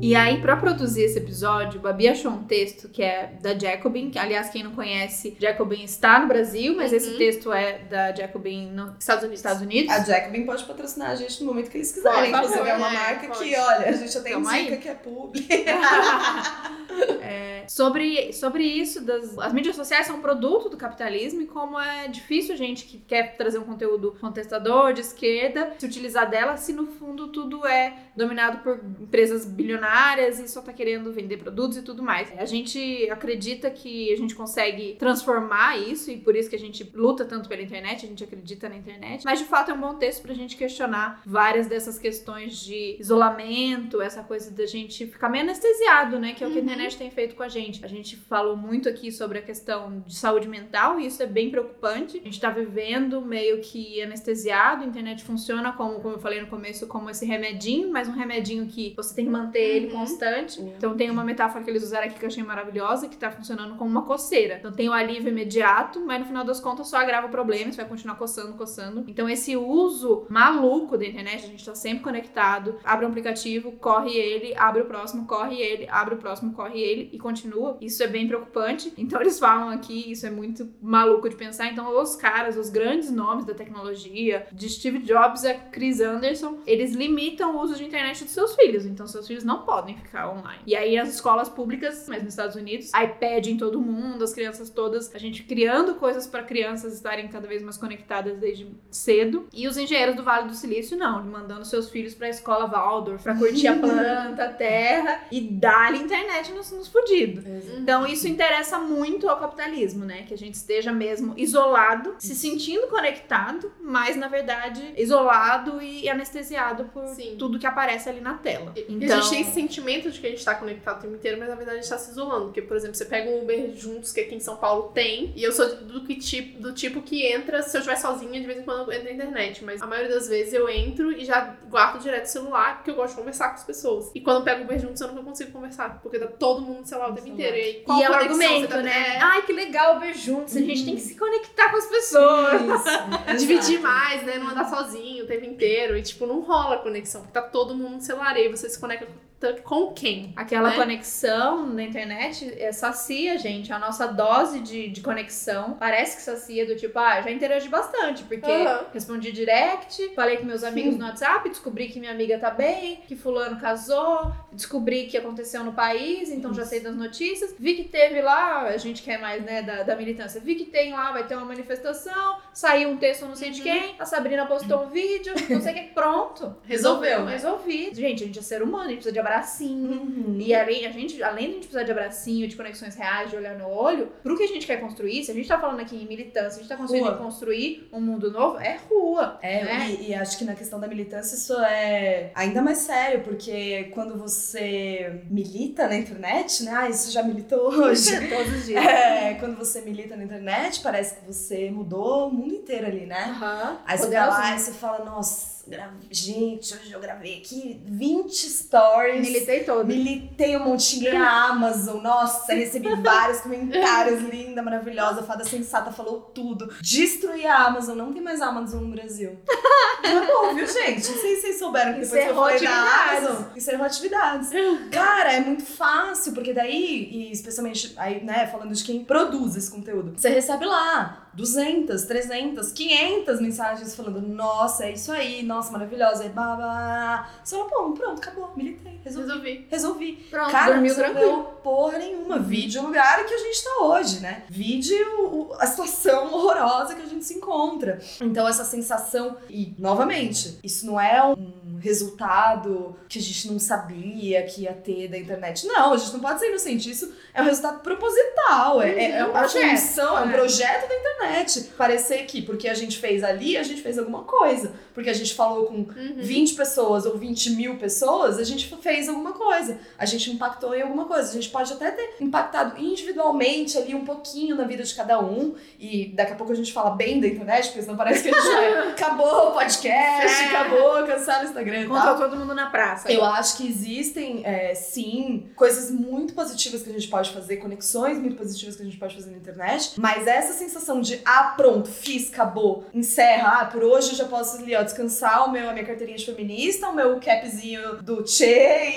E aí, para produzir esse episódio, Babi achou um texto que é da Jacobin, que, aliás, quem não conhece, Jacobin está no Brasil, mas uhum. esse texto é da Jacobin nos Estados Unidos. Estados Unidos. A Jacobin pode patrocinar a gente no momento que eles quiserem. Pode, Inclusive, é uma marca pode. que, olha, a gente já tem Calma dica aí. que é pública. é, sobre, sobre isso, das, as mídias sociais são um produto do capitalismo e como é difícil a gente que quer trazer um conteúdo contestador, de esquerda, se utilizar dela, se no fundo tudo é dominado por empresas bilionárias áreas e só tá querendo vender produtos e tudo mais. A gente acredita que a gente consegue transformar isso e por isso que a gente luta tanto pela internet, a gente acredita na internet. Mas de fato é um bom texto pra gente questionar várias dessas questões de isolamento, essa coisa da gente ficar meio anestesiado, né? Que é o que a uhum. internet tem feito com a gente. A gente falou muito aqui sobre a questão de saúde mental e isso é bem preocupante. A gente tá vivendo meio que anestesiado, a internet funciona como, como eu falei no começo, como esse remedinho, mas um remedinho que você tem que manter ele Uhum. constante. Então tem uma metáfora que eles usaram aqui que eu achei maravilhosa, que tá funcionando como uma coceira. Então tem o alívio imediato, mas no final das contas só agrava o problema, você vai continuar coçando, coçando. Então esse uso maluco da internet, a gente tá sempre conectado, abre um aplicativo, corre ele, abre o próximo, corre ele, abre o próximo, corre ele e continua. Isso é bem preocupante. Então eles falam aqui, isso é muito maluco de pensar. Então os caras, os grandes nomes da tecnologia, de Steve Jobs a Chris Anderson, eles limitam o uso de internet dos seus filhos. Então seus filhos não podem ficar online. E aí as escolas públicas, mas nos Estados Unidos, iPad em todo mundo, as crianças todas, a gente criando coisas para crianças estarem cada vez mais conectadas desde cedo. E os engenheiros do Vale do Silício não, mandando seus filhos pra escola Waldorf, pra curtir a planta, a terra e dar-lhe internet nos, nos fudidos. Então isso interessa muito ao capitalismo, né? Que a gente esteja mesmo isolado, se sentindo conectado, mas na verdade isolado e anestesiado por Sim. tudo que aparece ali na tela. E Então, a gente tem esse sentimento de que a gente tá conectado o tempo inteiro, mas na verdade a gente tá se isolando. Porque, por exemplo, você pega um Uber juntos, que aqui em São Paulo tem, e eu sou do, que tipo, do tipo que entra, se eu estiver sozinha, de vez em quando eu entro na internet. Mas a maioria das vezes eu entro e já guardo direto o celular, porque eu gosto de conversar com as pessoas. E quando eu pego o Uber juntos, eu nunca consigo conversar, porque tá todo mundo no celular o tempo inteiro. E, aí, qual e é o você argumento, tá- né? É, Ai, que legal ver juntos. A gente tem que se conectar com as pessoas. Isso. dividir mais, né? Não andar sozinho o tempo inteiro. E, tipo, não rola conexão, porque tá todo mundo no celular. E aí você se conecta com quem? Aquela né? conexão na internet é, sacia, gente. A nossa dose de, de conexão parece que sacia do tipo, ah, já interagi bastante, porque Aham. respondi direct, falei com meus amigos no WhatsApp, descobri que minha amiga tá bem, que fulano casou, descobri que aconteceu no país, então já sei das notícias. Vi que teve lá, a gente quer mais, né, da, da militância, vi que tem lá, vai ter uma manifestação, saiu um texto não sei de Uhum. quem, a Sabrina postou um vídeo, não sei o que, pronto. Resolveu, né? Resolvi. Gente, a gente é ser humano, a gente precisa de abracinho. Uhum. E além, a gente, além de a gente precisar de abracinho, de conexões reais, de olhar no olho, pro que a gente quer construir, se a gente tá falando aqui em militância, a gente tá conseguindo construir um mundo novo, é rua. É, né? e, e acho que na questão da militância isso é ainda mais sério, porque quando você milita na internet, né? Ah, isso já militou hoje. Todos os dias. É, quando você milita na internet, parece que você mudou o mundo inteiro ali, né? Aham. Aí você vai lá Poderoso. e você fala, nossa, gente, hoje eu gravei aqui 20 stories. Militei todo. Militei um montinho na Amazon. Nossa, recebi vários comentários. Linda, maravilhosa. Fada sensata falou tudo. Destruí a Amazon. Não tem mais Amazon no Brasil. Tá bom, viu, gente? Não sei se vocês souberam que depois que eu Encerrou falei da. Amazon. Encerrou atividades. Cara, é muito fácil, porque daí, e especialmente aí, né, falando de quem produz esse conteúdo, você recebe lá 200, 300, 500 mensagens falando, nossa, é isso aí, nossa, maravilhosa, é babá. Você fala, pô, pronto, acabou, militei, resolvi. Resolvi. Resolvi. Pronto, Cara, dormiu não tranquilo. porra nenhuma. Vide o lugar que a gente tá hoje, né? Vide o- o- a situação horrorosa que a gente se encontra. Então, essa sensação. E, novamente, isso não é um resultado que a gente não sabia que ia ter da internet. Não, a gente não pode ser inocente. Isso é um resultado proposital. É, é, é um projeto, função, é um é. projeto da internet. Parecer que porque a gente fez ali, a gente fez alguma coisa. Porque a gente falou com Uhum. 20 pessoas ou 20 mil pessoas, a gente fez alguma coisa. A gente impactou em alguma coisa. A gente pode até ter impactado individualmente ali um pouquinho na vida de cada um. E daqui a pouco a gente fala bem da internet, porque senão parece que a gente vai. acabou o podcast, É. acabou, cancela o Instagram. Encontrou todo mundo na praça. Eu acho que existem, é, sim, coisas muito positivas que a gente pode fazer, conexões muito positivas que a gente pode fazer na internet, mas essa sensação de, ah, pronto, fiz, acabou, encerra, ah, por hoje eu já posso ali, ó, descansar o meu, a minha carteirinha de feminista, o meu capzinho do Che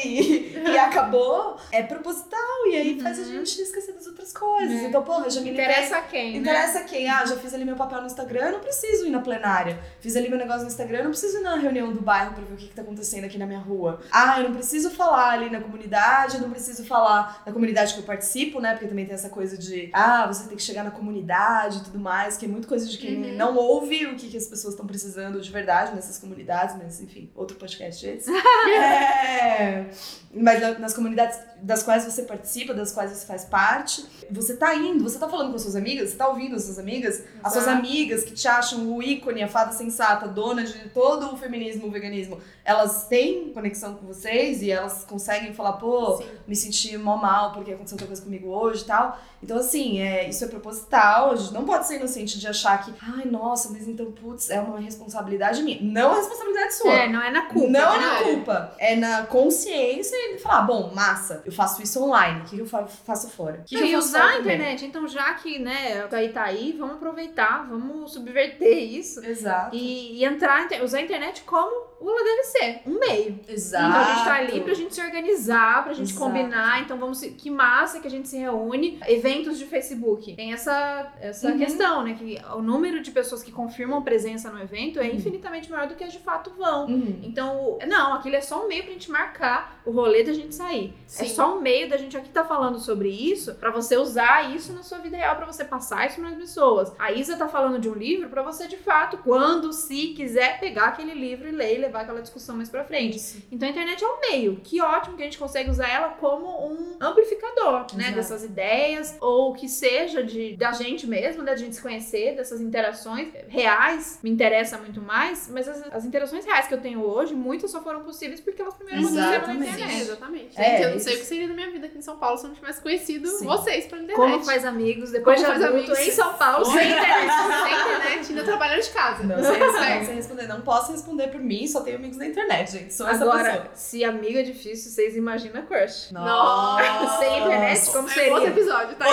e, e acabou, é proposital, e aí faz a gente esquecer das outras coisas. É. Então, porra, já me Interessa a quem, né? Interessa quem? Ah, já fiz ali meu papel no Instagram, eu não preciso ir na plenária. Fiz ali meu negócio no Instagram, eu não preciso ir na reunião do bairro pra ver o que, que tá acontecendo aqui na minha rua. Ah, eu não preciso falar ali na comunidade, eu não preciso falar na comunidade que eu participo, né? Porque também tem essa coisa de, ah, você tem que chegar na comunidade e tudo mais, que é muito coisa de quem Uhum. não ouve o que, que as pessoas estão precisando de verdade nessas comunidades, mas enfim, outro podcast esse. é. Mas nas comunidades das quais você participa, das quais você faz parte, você tá indo, você tá falando com suas amigas, você tá ouvindo as suas amigas, Exato. as suas amigas que te acham o ícone, a fada sensata, dona de todo o feminismo, o veganismo, elas têm conexão com vocês e elas conseguem falar, pô, Sim. me senti mó mal porque aconteceu outra coisa comigo hoje e tal. Então, assim, é, isso é proposital, a gente não pode ser inocente de achar que, ai, nossa, mas então, putz, é uma responsabilidade minha. Não é responsabilidade sua. É, não é na culpa. Não é na né? culpa. É na consciência falar, bom, massa, eu faço isso online, o que eu faço fora? Que que e usar a internet. Então, já que, né, aí tá aí, vamos aproveitar, vamos subverter isso. Exato. E, e entrar, usar a internet como ela deve ser um meio. Exato. Então a gente tá ali pra gente se organizar, pra gente Exato. combinar. Então vamos se, que massa que a gente se reúne. Eventos de Facebook. Tem essa, essa uhum. questão, né? Que o número de pessoas que confirmam presença no evento é uhum. infinitamente maior do que as de fato vão. Uhum. Então, não, aquilo é só um meio pra gente marcar o rolê da gente sair. É Sim. É só um meio da gente aqui tá falando sobre isso, para você usar isso na sua vida real, para você passar isso para as pessoas. A Isa tá falando de um livro para você de fato, quando se quiser pegar aquele livro e ler e levar aquela discussão mais para frente. Isso. Então a internet é um meio. Que ótimo que a gente consegue usar ela como um amplificador, né, Exato. né, dessas ideias ou que seja de da gente mesmo, da gente se conhecer, dessas interações reais. Me interessa muito mais, mas as, as interações reais que eu tenho hoje, muitas só foram possíveis porque elas primeiro aconteceram na internet. Exatamente. É, eu não sei o que seria da minha vida aqui em São Paulo se eu não tivesse conhecido Sim. vocês pela internet. Como faz amigos depois Como de adulto amigos. em São Paulo sem internet. sem internet, ainda trabalhando de casa. Não, sem responder, sem responder. Não posso responder por mim, só tenho amigos na internet, gente. Sou essa Agora, pessoa. se amigo é difícil, vocês imaginam crush. Nossa. sem internet, como seria? É outro episódio, tá?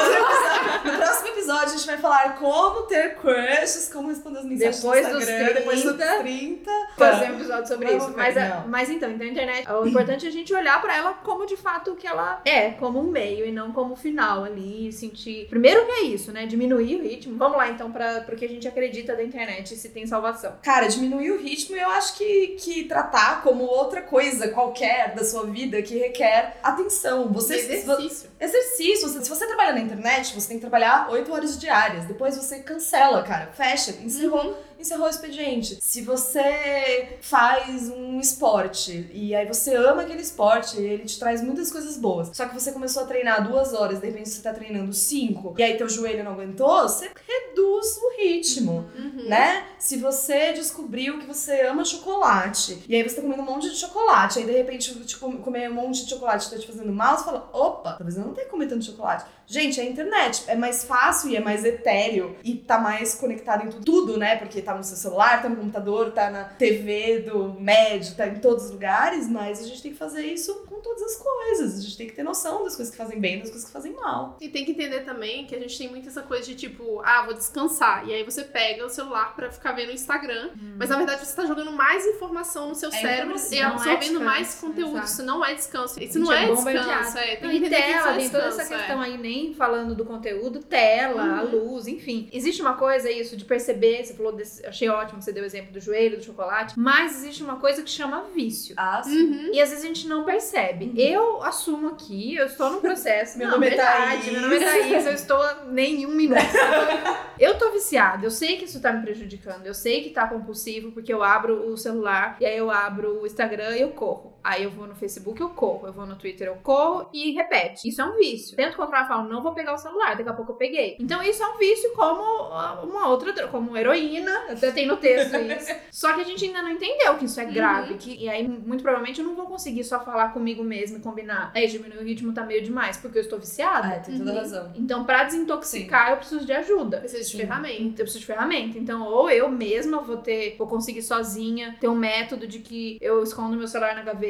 no próximo episódio, a gente vai falar como ter crushes, como responder as mensagens depois no Instagram, dos 30, depois dos 30. Fazer um episódio sobre isso. Mas, a, mas então, então a internet, o importante é a gente olhar pra ela como de fato o que ela é, como um meio e não como final ali, sentir. Primeiro que é isso, né? Diminuir o ritmo. Vamos lá então para o que a gente acredita da internet se tem salvação. Cara, diminuir o ritmo eu acho que, que tratar como outra coisa qualquer da sua vida que requer atenção. Você, exercício. Exercício. Se você trabalha na internet, você tem que trabalhar 8 horas diárias. Depois você cancela, cara. Fecha, encerrou. Uhum encerrou o expediente. Se você faz um esporte e aí você ama aquele esporte, ele te traz muitas coisas boas. Só que você começou a treinar duas horas, de repente você tá treinando cinco, e aí teu joelho não aguentou, você reduz o ritmo, uhum. né? Se você descobriu que você ama chocolate, e aí você tá comendo um monte de chocolate, aí de repente tipo, comer um monte de chocolate tá te fazendo mal, você fala, opa, talvez eu não tenha comer tanto chocolate. Gente, a internet é mais fácil e é mais etéreo e tá mais conectado em tudo, né? Porque tá no seu celular, tá no computador, tá na TV do médio, tá em todos os lugares, mas a gente tem que fazer isso com todas as coisas. A gente tem que ter noção das coisas que fazem bem e das coisas que fazem mal. E tem que entender também que a gente tem muito essa coisa de tipo, ah, vou descansar. E aí você pega o celular para ficar vendo o Instagram, hum. mas na verdade você tá jogando mais informação no seu é cérebro e é absorvendo é mais conteúdo. Exato. Isso não é descanso. Isso não é, é descanso. É, tem que entender tela, que tem toda essa questão aí, nem falando do conteúdo, tela, uhum. a luz, enfim. Existe uma coisa isso de perceber, você falou desse, achei ótimo que você deu o exemplo do joelho, do chocolate, mas existe uma coisa que chama vício. Ah, sim. Uhum. E às vezes a gente não percebe. Uhum. Eu assumo aqui, eu estou no processo. meu não, nome é Thaís. Meu nome é Thaís, eu estou nenhum minuto. eu tô viciada, eu sei que isso tá me prejudicando, eu sei que tá compulsivo, porque eu abro o celular e aí eu abro o Instagram e eu corro. Aí eu vou no Facebook, eu corro. Eu vou no Twitter, eu corro e repete. Isso é um vício. Tento controlar, falo, não vou pegar o celular. Daqui a pouco eu peguei. Então isso é um vício como uma outra, como heroína. Até tem no texto isso. Só que a gente ainda não entendeu que isso é grave. Uhum. Que, e aí, muito provavelmente, eu não vou conseguir só falar comigo mesmo e combinar. Aí diminuir o ritmo tá meio demais, porque eu estou viciada. É, tem toda uhum. razão. Então, pra desintoxicar, Sim. eu preciso de ajuda. Preciso de ferramenta. Eu preciso de ferramenta. Então, ou eu mesma vou ter, vou conseguir sozinha ter um método de que eu escondo meu celular na gaveta,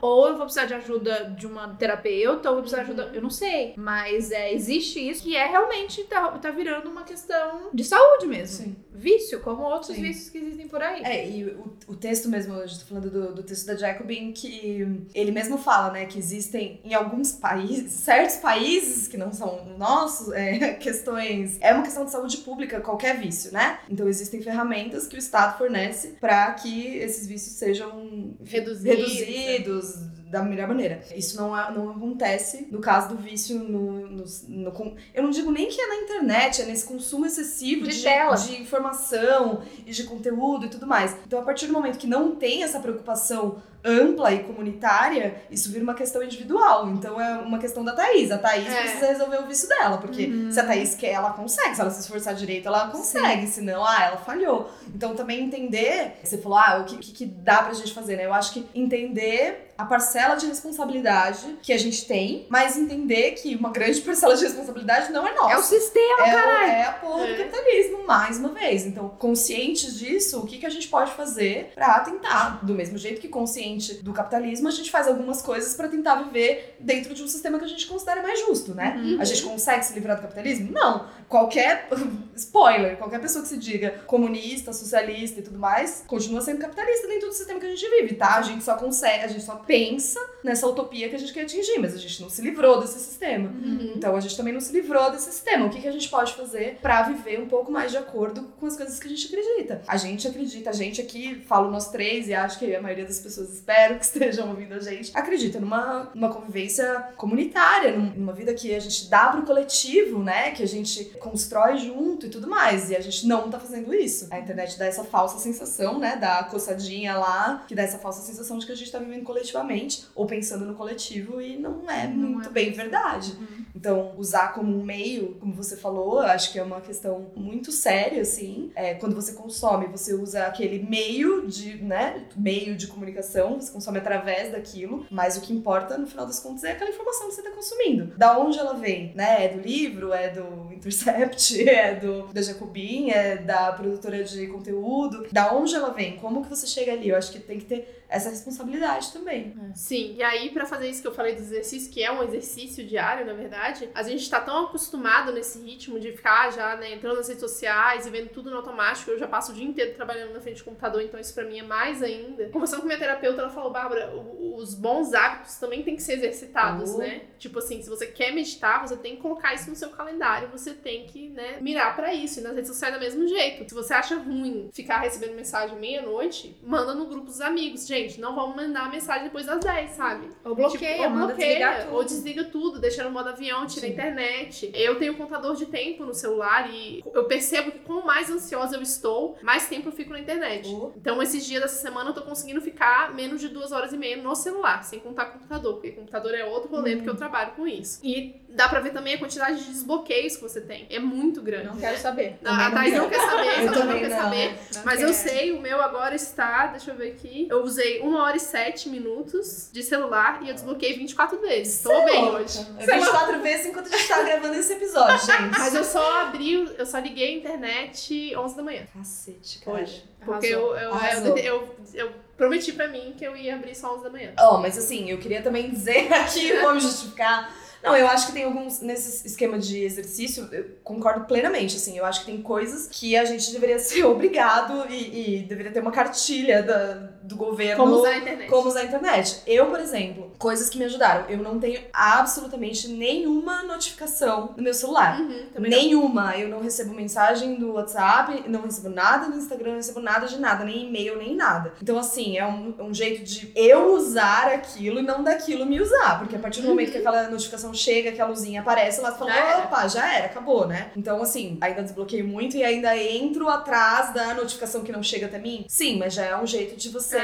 ou eu vou precisar de ajuda de uma terapeuta, ou vou precisar de ajuda. Uhum. Eu não sei. Mas é, existe isso que é realmente tá, tá virando uma questão de saúde mesmo. Sim. Vício, como outros Sim. vícios que existem por aí. É, e o, o texto mesmo, a gente tá falando do, do texto da Jacobin, que ele mesmo fala, né, que existem em alguns países, certos países que não são nossos, é, questões. É uma questão de saúde pública, qualquer vício, né? Então existem ferramentas que o Estado fornece para que esses vícios sejam reduzidos, reduzidos da melhor maneira. Isso não, não acontece no caso do vício no, no, no, Eu não digo nem que é na internet, é nesse consumo excessivo de, de, tela. de informação e de conteúdo e tudo mais. Então, a partir do momento que não tem essa preocupação ampla e comunitária, isso vira uma questão individual. Então é uma questão da Thaís. A Thaís É. precisa resolver o vício dela, porque Uhum. se a Thaís quer, ela consegue. Se ela se esforçar direito, ela consegue. Senão, ah, ela falhou. Então também entender, você falou, ah, o que, que, que dá pra gente fazer, né? Eu acho que entender a parcela de responsabilidade que a gente tem, mas entender que uma grande parcela de responsabilidade não é nossa. É o sistema. É, o- é a porra do É. capitalismo, mais uma vez. Então, conscientes disso, o que, que a gente pode fazer pra tentar? Do mesmo jeito que consciente do capitalismo, a gente faz algumas coisas pra tentar viver dentro de um sistema que a gente considera mais justo, né? Uhum. A gente consegue se livrar do capitalismo? Não. Qualquer. Spoiler, qualquer pessoa que se diga comunista, socialista e tudo mais, continua sendo capitalista dentro do sistema que a gente vive, tá? A gente só consegue, a gente só pensa nessa utopia que a gente quer atingir, mas a gente não se livrou desse sistema. Uhum. Então a gente também não se livrou desse sistema. O que, que a gente pode fazer pra viver um pouco mais de acordo com as coisas que a gente acredita? A gente acredita, a gente aqui, falo nós três e acho que a maioria das pessoas espero que estejam ouvindo a gente, acredita numa, numa convivência comunitária, num- numa vida que a gente dá pro coletivo, né? Que a gente constrói junto e tudo mais. E a gente não tá fazendo isso. A internet dá essa falsa sensação, né? Da coçadinha lá, que dá essa falsa sensação de que a gente tá vivendo coletivamente ou pensando no coletivo e não é Não muito é bem verdade. Então, usar como um meio, como você falou, acho que é uma questão muito séria, assim. É, quando você consome, você usa aquele meio de, né, meio de comunicação, você consome através daquilo, mas o que importa, no final das contas, é aquela informação que você está consumindo. Da onde ela vem, né? É do livro, é do Intercept, é do da Jacobin, é da produtora de conteúdo. Da onde ela vem? Como que você chega ali? Eu acho que tem que ter essa responsabilidade também. Sim, e aí pra fazer isso que eu falei do exercício, que é um exercício diário, na verdade, a gente tá tão acostumado nesse ritmo de ficar já, né, entrando nas redes sociais e vendo tudo no automático. Eu já passo o dia inteiro trabalhando na frente do computador, então isso pra mim é mais ainda. Conversando com minha terapeuta, ela falou, Bárbara, os bons hábitos também têm que ser exercitados, Oh. né? Tipo assim, se você quer meditar, você tem que colocar isso no seu calendário, você tem que, né, mirar pra isso. E nas redes sociais é do mesmo jeito. Se você acha ruim ficar recebendo mensagem meia-noite, manda no grupo dos amigos. Gente, não vamos mandar mensagem depois das 10, sabe? Ou bloqueia, Tipo, ou bloqueia, desligar tudo. ou desliga tudo, deixa no modo avião, tira a Sim. internet. Eu tenho um contador de tempo no celular e eu percebo que quanto mais ansiosa eu estou, mais tempo eu fico na internet. Oh. Então, esses dias dessa semana eu tô conseguindo ficar menos de duas horas e meia no celular, sem contar computador, porque computador é outro rolê, porque eu trabalho com isso. E dá pra ver também a quantidade de desbloqueios que você tem. É muito grande. Não quero saber. A a não Thaís quero. não quer saber, Eu não quer não. saber. Não Mas eu quero. sei, o meu agora está, deixa eu ver aqui. Eu usei 1 hora e 7 minutos de celular e eu desbloqueei 24 vezes. Tô bem hoje. É 24 vezes enquanto a gente tá gravando esse episódio, gente. Mas eu só abri, eu só liguei a internet 11 da manhã. Cacete, cara. Hoje. Porque eu, eu, eu, eu, eu prometi pra mim que eu ia abrir só 11 da manhã. Ó, mas assim, eu queria também dizer aqui, vou me justificar. Não, eu acho que tem alguns, nesse esquema de exercício, eu concordo plenamente, assim, eu acho que tem coisas que a gente deveria ser obrigado e, e deveria ter uma cartilha da, do governo. Como usar a internet. Como usar a internet. Eu, por exemplo, coisas que me ajudaram. Eu não tenho absolutamente nenhuma notificação no meu celular. Uhum, também não. Nenhuma. Eu não recebo mensagem do WhatsApp, não recebo nada no Instagram, não recebo nada de nada, nem e-mail, nem nada. Então, assim, é um, um jeito de eu usar aquilo e não daquilo me usar. Porque a partir do momento que aquela notificação chega, que a luzinha aparece, ela fala, Já era. opa, já era, acabou, né? Então, assim, ainda desbloqueio muito e ainda entro atrás da notificação que não chega até mim. Sim, mas já é um jeito de você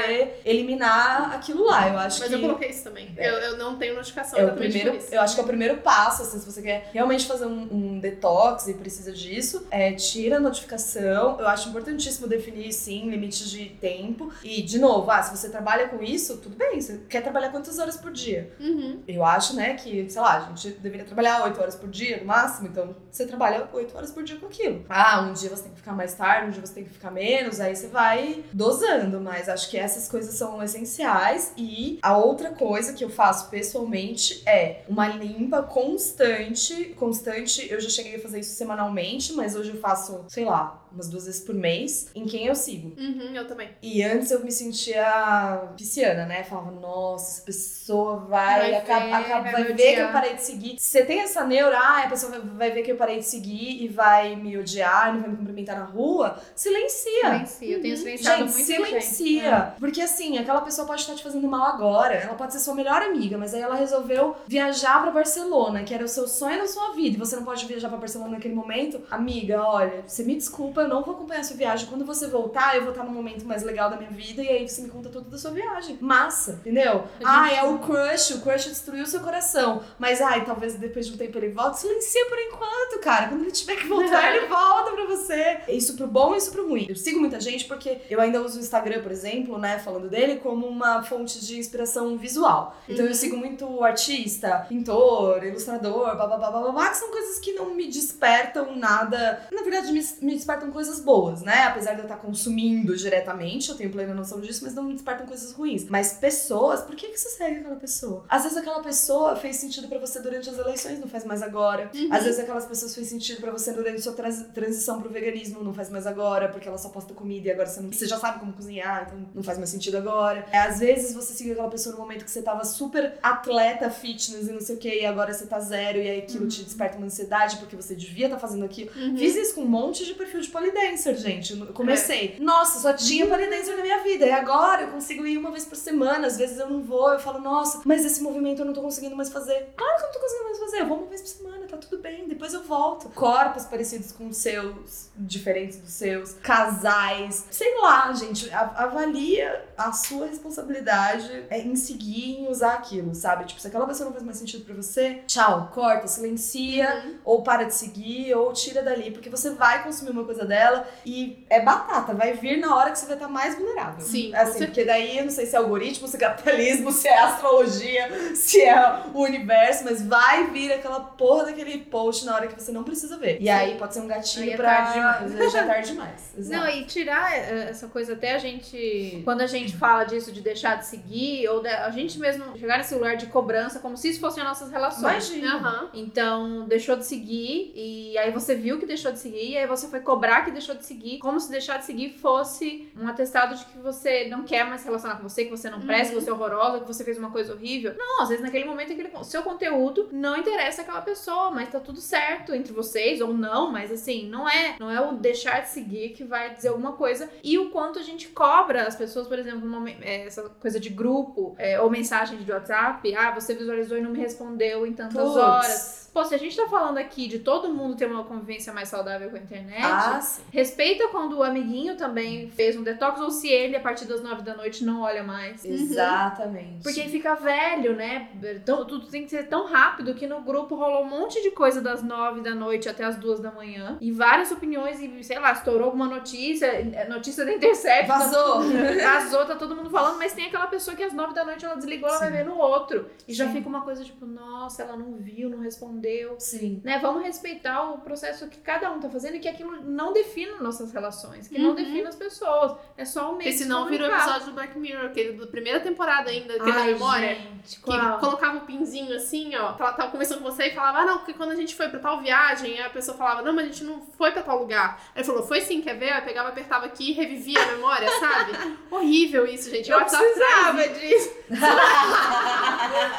eliminar aquilo lá. Eu acho Mas que. eu coloquei isso também. É. Eu, eu não tenho notificação É o primeiro, eu acho que é o primeiro passo, assim, se você quer realmente fazer um, um detox e precisa disso, é tira a notificação. Eu acho importantíssimo definir, sim, limites de tempo. E, de novo, ah, se você trabalha com isso, tudo bem. Você quer trabalhar quantas horas por dia? Uhum. Eu acho, né, que, sei lá, a gente deveria trabalhar 8 horas por dia no máximo, então você trabalha 8 horas por dia com aquilo. Ah, um dia você tem que ficar mais tarde, um dia você tem que ficar menos, aí você vai dosando, mas acho que essas coisas são essenciais. E a outra coisa que eu faço pessoalmente é uma limpa constante. Constante, eu já cheguei a fazer isso semanalmente, mas hoje eu faço, sei lá, umas duas vezes por mês, em quem eu sigo. Uhum, eu também. E antes eu me sentia pisciana, né? Falava, nossa, essa pessoa vai, Vai acaba- ver, acaba- vai vai ver que eu parei de seguir. Se você tem essa neura, ah, a pessoa vai, vai ver que eu parei de seguir e vai me odiar, não vai me cumprimentar na rua, silencia. Silencia. Eu tenho silenciado Gente, muito silencia. Porque assim, aquela pessoa pode estar te fazendo mal agora. Ela pode ser sua melhor amiga, mas aí ela resolveu viajar pra Barcelona, que era o seu sonho da sua vida, e você não pode viajar pra Barcelona naquele momento. Amiga, olha, você me desculpa, eu não vou acompanhar a sua viagem. Quando você voltar, eu vou estar num momento mais legal da minha vida e aí você me conta tudo da sua viagem. Massa, entendeu? Ah, é o crush, o crush destruiu seu coração. Mas, ai, talvez depois de um tempo ele volte. Silencia por enquanto, cara. Quando ele tiver que voltar, ele volta pra você. Isso pro bom e isso pro ruim. Eu sigo muita gente porque eu ainda uso o Instagram, por exemplo, né, falando dele, como uma fonte de inspiração visual. Então Uhum. eu sigo muito artista, pintor, ilustrador, blá blá blá blá blá, blá, que são coisas que não me despertam nada. Na verdade, me, me despertam coisas boas, né? Apesar de eu estar consumindo diretamente, eu tenho plena noção disso, mas não me despertam coisas ruins. Mas pessoas, por que, que você segue aquela pessoa? Às vezes aquela pessoa fez sentido pra você durante as eleições, não faz mais agora. Uhum. Às vezes aquelas pessoas fez sentido pra você durante sua trans- transição pro veganismo, não faz mais agora, porque ela só posta comida e agora você, não, você já sabe como cozinhar, então não faz mais sentido agora. É, às vezes você seguiu aquela pessoa no momento que você tava super atleta, fitness e não sei o que, e agora você tá zero, e aí aquilo te desperta uma ansiedade porque você devia estar fazendo aquilo. Uhum. Fiz isso com um monte de perfil de polidancer, gente. Eu comecei. Nossa, só tinha polidancer na minha vida. E agora eu consigo ir uma vez por semana. Às vezes eu não vou. Eu falo, nossa, mas esse movimento eu não tô conseguindo mais fazer. Claro que eu não tô conseguindo mais fazer. Eu vou uma vez por semana, tá tudo bem. Depois eu volto. Corpos parecidos com os seus, diferentes dos seus. Casais. Sei lá, gente. Avalia a sua responsabilidade é, em seguir em usar aquilo, sabe? Tipo, se aquela pessoa não faz mais sentido pra você, tchau, corta, silencia Uhum. ou para de seguir, ou tira dali, porque você vai consumir uma coisa dela e é batata, vai vir na hora que você vai estar mais vulnerável. Sim, assim, porque daí eu não sei se é algoritmo, se é capitalismo, se é astrologia, se é o universo, mas vai vir aquela porra daquele post na hora que você não precisa ver. E aí pode ser um gatilho Aí é pra. tarde demais. Já é tarde demais. Não, Exato. e tirar eh, essa coisa até a gente. Quando a gente fala disso de deixar de seguir, ou da- a gente mesmo chegar nesse lugar de cobrança, como se isso fossem nossas relações. Imagina. Aham. Então, deixou de seguir, e aí você viu que deixou de seguir, e aí você foi cobrar que deixou de seguir, como se deixar de seguir fosse um atestado de que você não quer mais se relacionar com você, que você não presta, que você é horrorosa, que você fez uma coisa horrível. Não, às vezes naquele momento aquele, o seu conteúdo não interessa aquela pessoa, mas tá tudo certo entre vocês, ou não, mas assim, não é, não é o deixar de seguir que vai dizer alguma coisa. E o quanto a gente cobra as pessoas, por exemplo, momen- é, essa coisa de grupo, é, ou mensagem de WhatsApp, ah, você visualizou e não me respondeu em tantas Puts. horas. Pô, se a gente tá falando aqui de todo mundo ter uma convivência mais saudável com a internet, Ah, sim. respeita quando o amiguinho também fez um detox ou se ele, a partir das nove da noite, não olha mais. Exatamente. Porque aí fica velho, né? Então, tudo tem que ser tão rápido que no grupo rolou um monte de coisa das nove da noite até as duas da manhã. E várias opiniões, e sei lá, estourou alguma notícia, é, notícia da Intercept. tá Vazou. Vazou, tá todo mundo falando, mas tem aquela pessoa que às nove da noite ela desligou, ela vai Sim. ver no outro. E já Sim. fica uma coisa tipo, nossa, ela não viu, não respondeu. Sim. Né? Vamos respeitar o processo que cada um tá fazendo e que aquilo não defina nossas relações, que não Uhum. defina as pessoas. É só o meio Porque de se senão virou comunicar. episódio do Black Mirror, aquele da primeira temporada ainda, aquele da Ai, memória. gente, Que qual? colocava o pinzinho assim, ó. Ela tava conversando com você e falava, ah, não, porque quando a gente foi pra tal viagem, a pessoa falava, não, mas a gente não foi pra tal lugar. Aí falou, foi sim, quer ver? Aí pegava, apertava aqui e revivia a memória, sabe? Horrível isso, gente. O Eu WhatsApp precisava disso.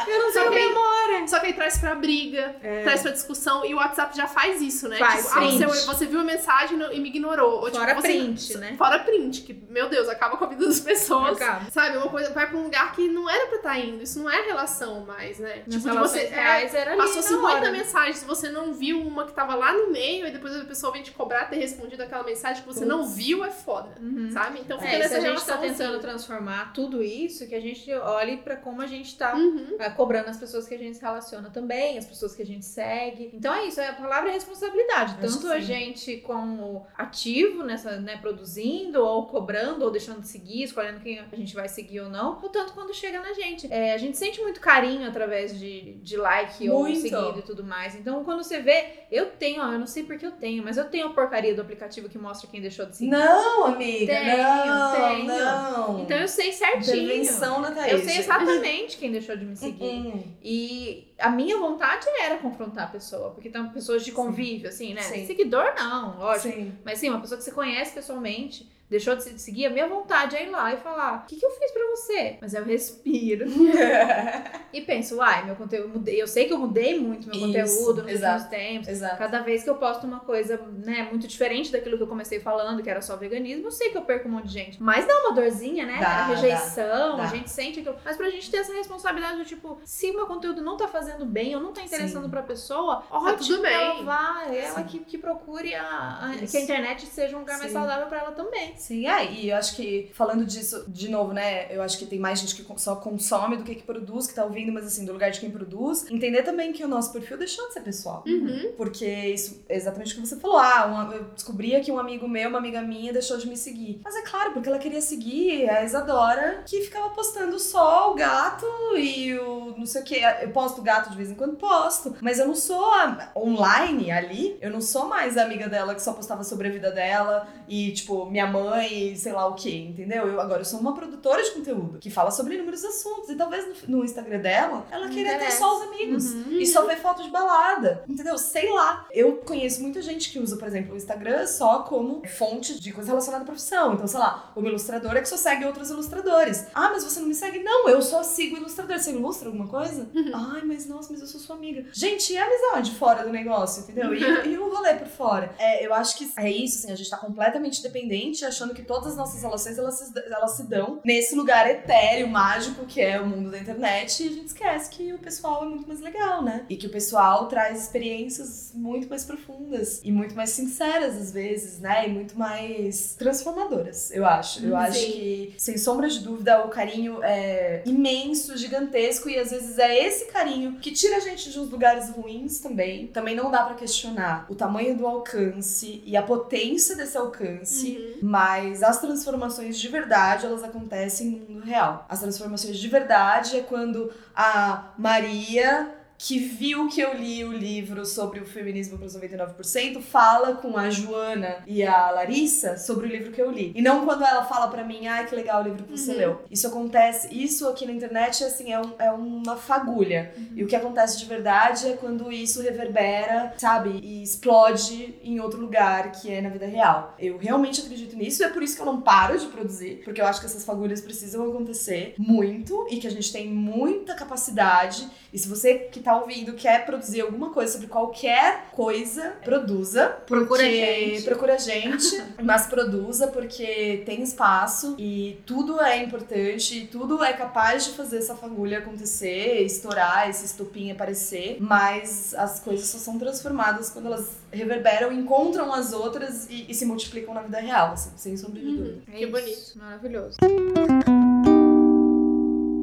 Eu não tenho que memória. Só que aí traz pra briga, traz pra discussão, e o WhatsApp já faz isso, né? Faz, tipo, ah, print. você, você viu a mensagem e me ignorou. Ou, tipo, Fora você- print, né? Fora print, que, meu Deus, acaba com a vida das pessoas. Acaba. Sabe, uma coisa vai pra um lugar que não era pra estar indo. Isso não é relação mais, né? Nas tipo, de você. é, reais era Passou na 50 hora. mensagens, se você não viu uma que tava lá no meio, e depois a pessoa vem te cobrar ter respondido aquela mensagem que você não viu, é foda. Uhum. Sabe? Então fica É, e se nessa a gente tá tentando assim. transformar tudo isso, que a gente olhe pra como a gente tá Uhum. ah, cobrando as pessoas que a gente se relaciona também, as pessoas que a gente segue. Então é isso, a palavra é responsabilidade. Tanto a gente como ativo nessa, né, produzindo, ou cobrando, ou deixando de seguir, escolhendo quem a gente vai seguir ou não, o tanto quando chega na gente. É, a gente sente muito carinho através de, de like ou Muito. seguido e tudo mais. Então quando você vê, eu tenho, ó, eu não sei porque eu tenho, mas eu tenho a porcaria do aplicativo que mostra quem deixou de seguir. Não, amiga. Tenho, não, tenho. não. Então eu sei certinho. Intervenção. Eu sei exatamente quem deixou de me seguir. Hum, E a minha vontade era confrontar a pessoa, porque tem pessoas de convívio, assim, né? Sim. Seguidor, não, lógico. Sim. Mas sim, uma pessoa que você conhece pessoalmente, deixou de seguir, a minha vontade é ir lá e falar: o que, que eu fiz pra você? Mas eu respiro. e penso, uai, meu conteúdo mudei. Eu sei que eu mudei muito meu Isso, conteúdo nos exato, últimos tempos. Exato. Cada vez que eu posto uma coisa, né, muito diferente daquilo que eu comecei falando, que era só veganismo, eu sei que eu perco um monte de gente. Mas dá uma dorzinha, né? Dá, a rejeição, dá, dá. a gente sente que. Mas pra gente ter essa responsabilidade do tipo, se o meu conteúdo não tá fazendo bem, ou não tá interessando Sim. pra pessoa, tá ótimo, tudo bem. ela vá, ela que, que procure a, a que a internet seja um lugar Sim. mais saudável pra ela também. Sim, é, e eu acho que falando disso, de novo, né? Eu acho que tem mais gente que só consome do que que produz, que tá ouvindo, mas assim, do lugar de quem produz. Entender também que o nosso perfil deixou de ser pessoal. Uhum. Porque isso é exatamente o que você falou. Ah, uma, eu descobria que um amigo meu, uma amiga minha, deixou de me seguir. Mas é claro, porque ela queria seguir a Isadora, que ficava postando só o gato e o não sei o que. Eu posto gato de vez em quando? Posto. Mas eu não sou a, online ali, eu não sou mais a amiga dela que só postava sobre a vida dela e, tipo, minha mãe, sei lá o que, entendeu? Eu agora eu sou uma produtora de conteúdo que fala sobre inúmeros assuntos. E talvez no, no Instagram dela, ela queria ter só os amigos uhum. e só ver fotos de balada. Entendeu? Sei lá. Eu conheço muita gente que usa, por exemplo, o Instagram só como fonte de coisa relacionada à profissão. Então, sei lá, uma ilustradora que só segue outros ilustradores. Ah, mas você não me segue? Não, eu só sigo ilustradores. Você ilustra alguma coisa? Uhum. Ai, mas nossa, mas eu sou sua amiga. Gente, e a amizade fora do negócio, entendeu? E, e o rolê por fora. É, eu acho que é isso, assim, a gente tá completamente dependente, achando que todas as nossas relações elas se, elas se dão nesse lugar etéreo, mágico que é o mundo da internet, e a gente esquece que o pessoal é muito mais legal, né? E que o pessoal traz experiências muito mais profundas e muito mais sinceras às vezes, né? E muito mais transformadoras, eu acho. Eu Sim. acho que, sem sombra de dúvida, o carinho é imenso, gigantesco e às vezes é esse carinho que tira a gente de uns lugares ruins também. Também não dá para questionar o tamanho do alcance e a potência desse alcance, uhum. mas as transformações de verdade, elas acontecem no mundo real. As transformações de verdade é quando a Maria que viu que eu li o livro sobre o feminismo para os 99%, fala com a Joana e a Larissa sobre o livro que eu li. E não quando ela fala para mim, ai que legal o livro que você uhum. leu. Isso acontece, isso aqui na internet assim, é, um, é uma fagulha. Uhum. E o que acontece de verdade é quando isso reverbera, sabe, e explode em outro lugar que é na vida real. Eu realmente acredito nisso e é por isso que eu não paro de produzir, porque eu acho que essas fagulhas precisam acontecer muito e que a gente tem muita capacidade. E se você que tá tá ouvindo quer produzir alguma coisa sobre qualquer coisa, produza. Procura a gente. Procura a gente, mas produza porque tem espaço e tudo é importante, tudo é capaz de fazer essa fagulha acontecer, estourar, esse estupim aparecer, mas as coisas só são transformadas quando elas reverberam, encontram as outras e, e se multiplicam na vida real, assim, sem sombra de uhum. dúvida. Uhum. que bonito. Maravilhoso.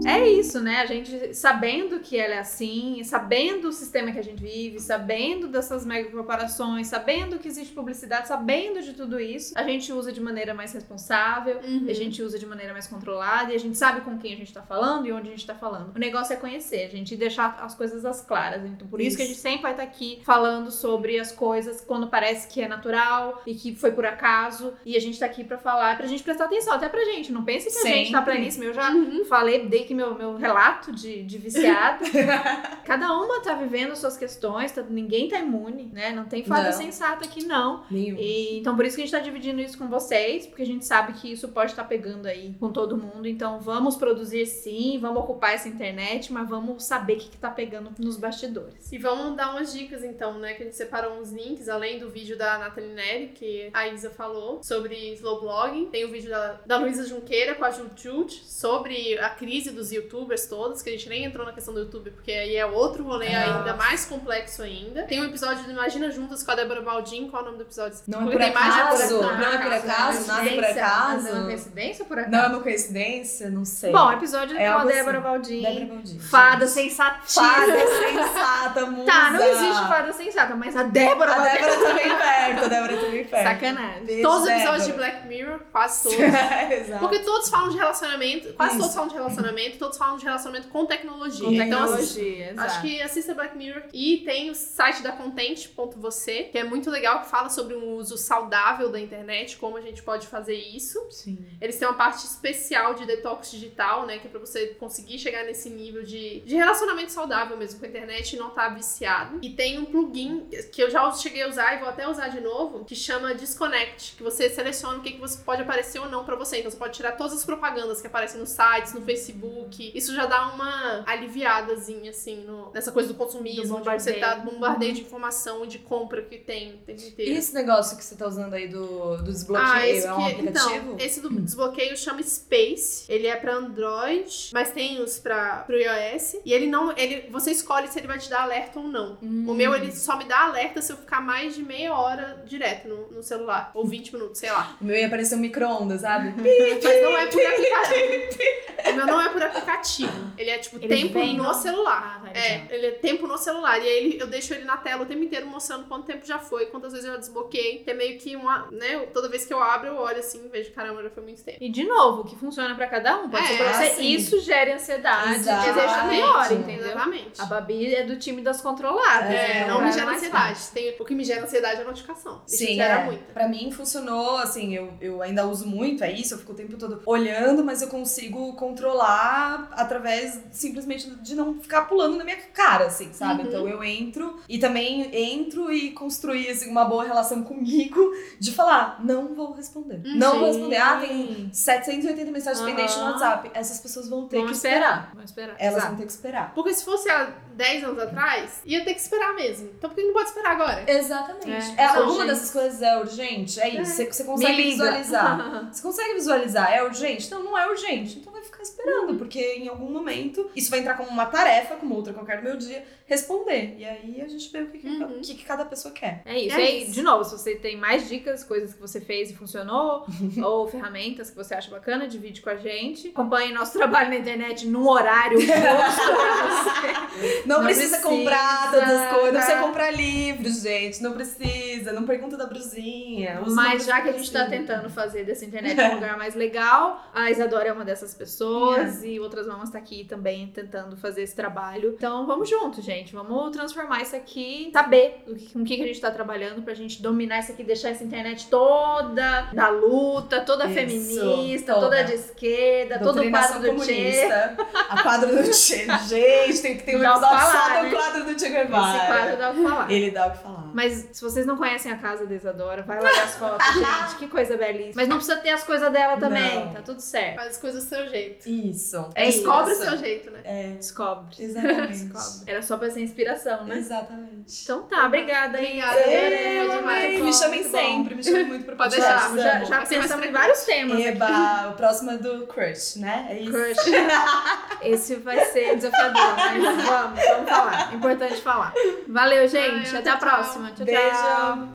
É isso, né? A gente sabendo que ela é assim, sabendo o sistema que a gente vive, sabendo dessas mega corporações, sabendo que existe publicidade, sabendo de tudo isso, a gente usa de maneira mais responsável, uhum. a gente usa de maneira mais controlada e a gente sabe com quem a gente tá falando e onde a gente tá falando. O negócio é conhecer, a gente deixar as coisas as claras. Então, por isso, isso que a gente sempre vai estar tá aqui falando sobre as coisas quando parece que é natural e que foi por acaso. E a gente tá aqui para falar, pra gente prestar atenção, até pra gente. Não pense que sempre. a gente tá pleníssimo. Eu já uhum. falei, dei que meu, meu relato de, de viciada. Cada uma tá vivendo suas questões, tá, ninguém tá imune, né? Não tem fada não. sensata aqui, não. E, então, por isso que a gente tá dividindo isso com vocês, porque a gente sabe que isso pode estar tá pegando aí com todo mundo. Então, vamos produzir sim, vamos ocupar essa internet, mas vamos saber o que, que tá pegando nos bastidores. E vamos dar umas dicas, então, né? Que a gente separou uns links, além do vídeo da Nathalie Neri, que a Isa falou, sobre slow blogging. Tem o vídeo da, da Luísa Junqueira com a Jujut, sobre a crise dos youtubers todos, que a gente nem entrou na questão do YouTube, porque aí é outro rolê ah. ainda mais complexo ainda. Tem um episódio do Imagina Juntas com a Débora Baldin, qual é o nome do episódio? Não é por acaso, não é por acaso, nada por acaso. É uma coincidência por acaso? Não é uma coincidência, não sei. Bom, episódio é com a Débora assim. Baldin. Débora Baldin. Fada sensatíssima. Fada sensata, musa. Tá, não existe fada sensata, mas a Débora A Débora também perto, a Débora também perto. Sacanagem. Beijo, todos os episódios de Black Mirror, quase todos. Exato. Porque todos falam de relacionamento, quase Isso. todos falam de relacionamento, todos falam de relacionamento com tecnologia. Com tecnologia, então, acho que assista Black Mirror. E tem o site da Content.você, que é muito legal, que fala sobre um uso saudável da internet, como a gente pode fazer isso. Sim. Eles têm uma parte especial de detox digital, né? Que é pra você conseguir chegar nesse nível de, de relacionamento saudável mesmo com a internet e não estar tá viciado. E tem um plugin que eu já cheguei a usar e vou até usar de novo, que chama Disconnect, que você seleciona o que, que você pode aparecer ou não pra você. Então você pode tirar todas as propagandas que aparecem nos sites, no Facebook. Isso já dá uma aliviadazinha, assim, no, nessa coisa do consumismo, Do de você tá bombardeio. bombardeio de informação e de compra que tem o tempo inteiro. E esse negócio que você tá usando aí do, do desbloqueio Ah, esse é um que, aplicativo? então, esse do desbloqueio chama Space. Ele é pra Android, mas tem os pra pro iOS. E ele não, ele, você escolhe se ele vai te dar alerta ou não. O meu ele só me dá alerta se eu ficar mais de meia hora direto no, no celular, ou 20 minutos, sei lá. O meu ia aparecer um micro-ondas, sabe? Mas não é por aplicativo. o meu não é por aplicativo. Ele é tipo Ele tempo no no- celular. Ah, tá, É, então. ele é tempo no celular. E aí ele- eu deixo ele na tela o tempo inteiro mostrando quanto tempo já foi, quantas vezes eu já desbloqueei. Que é meio que uma, né? Toda vez que eu abro, eu olho assim e vejo, caramba, já foi muito tempo. E de novo, que funciona pra cada um. Pode É, ser pra você. assim. Isso gera ansiedade, deixa pior, entendeu? Exatamente. A Babi é do time das controladas. É, então não me é gera ansiedade. fácil. Tem, o que me gera ansiedade é a notificação. Isso Sim, gera é. muita. Pra mim funcionou, assim, eu, eu ainda uso muito, é isso, eu fico o tempo todo olhando, mas eu consigo controlar através simplesmente de não ficar pulando na minha cara, assim, sabe? Uhum. Então eu entro e também entro e construir assim, uma boa relação comigo de falar, não vou responder. Uhum. Não vou responder. Ah, tem 780 mensagens Aham. pendentes no WhatsApp. Essas pessoas vão ter Vamos que esperar. Vamos esperar. Elas Exato. vão ter que esperar. Porque se fosse há 10 anos atrás, ia ter que esperar mesmo. Então por que não pode esperar agora? Exatamente. É, É, é alguma dessas coisas é urgente? É isso. Você, você consegue visualizar. Você consegue visualizar? É urgente? Não, não é urgente. Então vai ficar esperando, Uhum. porque em algum momento isso vai entrar como uma tarefa, como outra qualquer do meu dia, responder. E aí a gente vê o que, que, Uhum. que, que cada pessoa quer. É isso. É E aí, isso. de novo, se você tem mais dicas, coisas que você fez e funcionou, ou ferramentas que você acha bacana, divide com a gente. Acompanhe nosso trabalho na internet num horário pra você. Não, Não precisa, precisa, comprar todas as coisas. Não precisa comprar livros, gente. Não precisa. Não pergunta da brusinha. Mas já que a gente tá tentando fazer dessa internet um lugar mais legal, a Isadora é uma dessas pessoas e outras mamas tá aqui também tentando fazer esse trabalho. Então vamos junto, gente. Vamos transformar isso aqui, saber o que- com o que que a gente tá trabalhando pra gente dominar isso aqui, deixar essa internet toda na luta, toda Isso, feminista, toda. toda, de esquerda, todo o quadro do Che. A quadro do Che. Gente, tem que ter um episódio só falar, do né? quadro do Che Esse Guevara. quadro dá o que falar. Ele dá o que falar. Mas se vocês não conhecem a casa da Isadora, vai lá ver as fotos, gente. Que coisa belíssima. Mas não precisa ter as coisas dela também, Não. tá tudo certo. Faz as coisas do seu jeito. Isso. É isso. Descobre o seu jeito, né? É, Descobre. exatamente. Descobre. Era só pra ser inspiração, né? Exatamente. Então tá, obrigada aí. Obrigada, É, Foi eu demais. Me chamem muito bom. sempre, me chamem muito pro Pode podcast. deixar, Já, já mais pensamos em vários temas. Eba, o próximo é do crush, né? É isso. Crush. Esse vai ser desafiador, mas vamos, vamos falar. Importante falar. Valeu, gente. Ai, Até a tchau, próxima. Tchau, Beijo. tchau.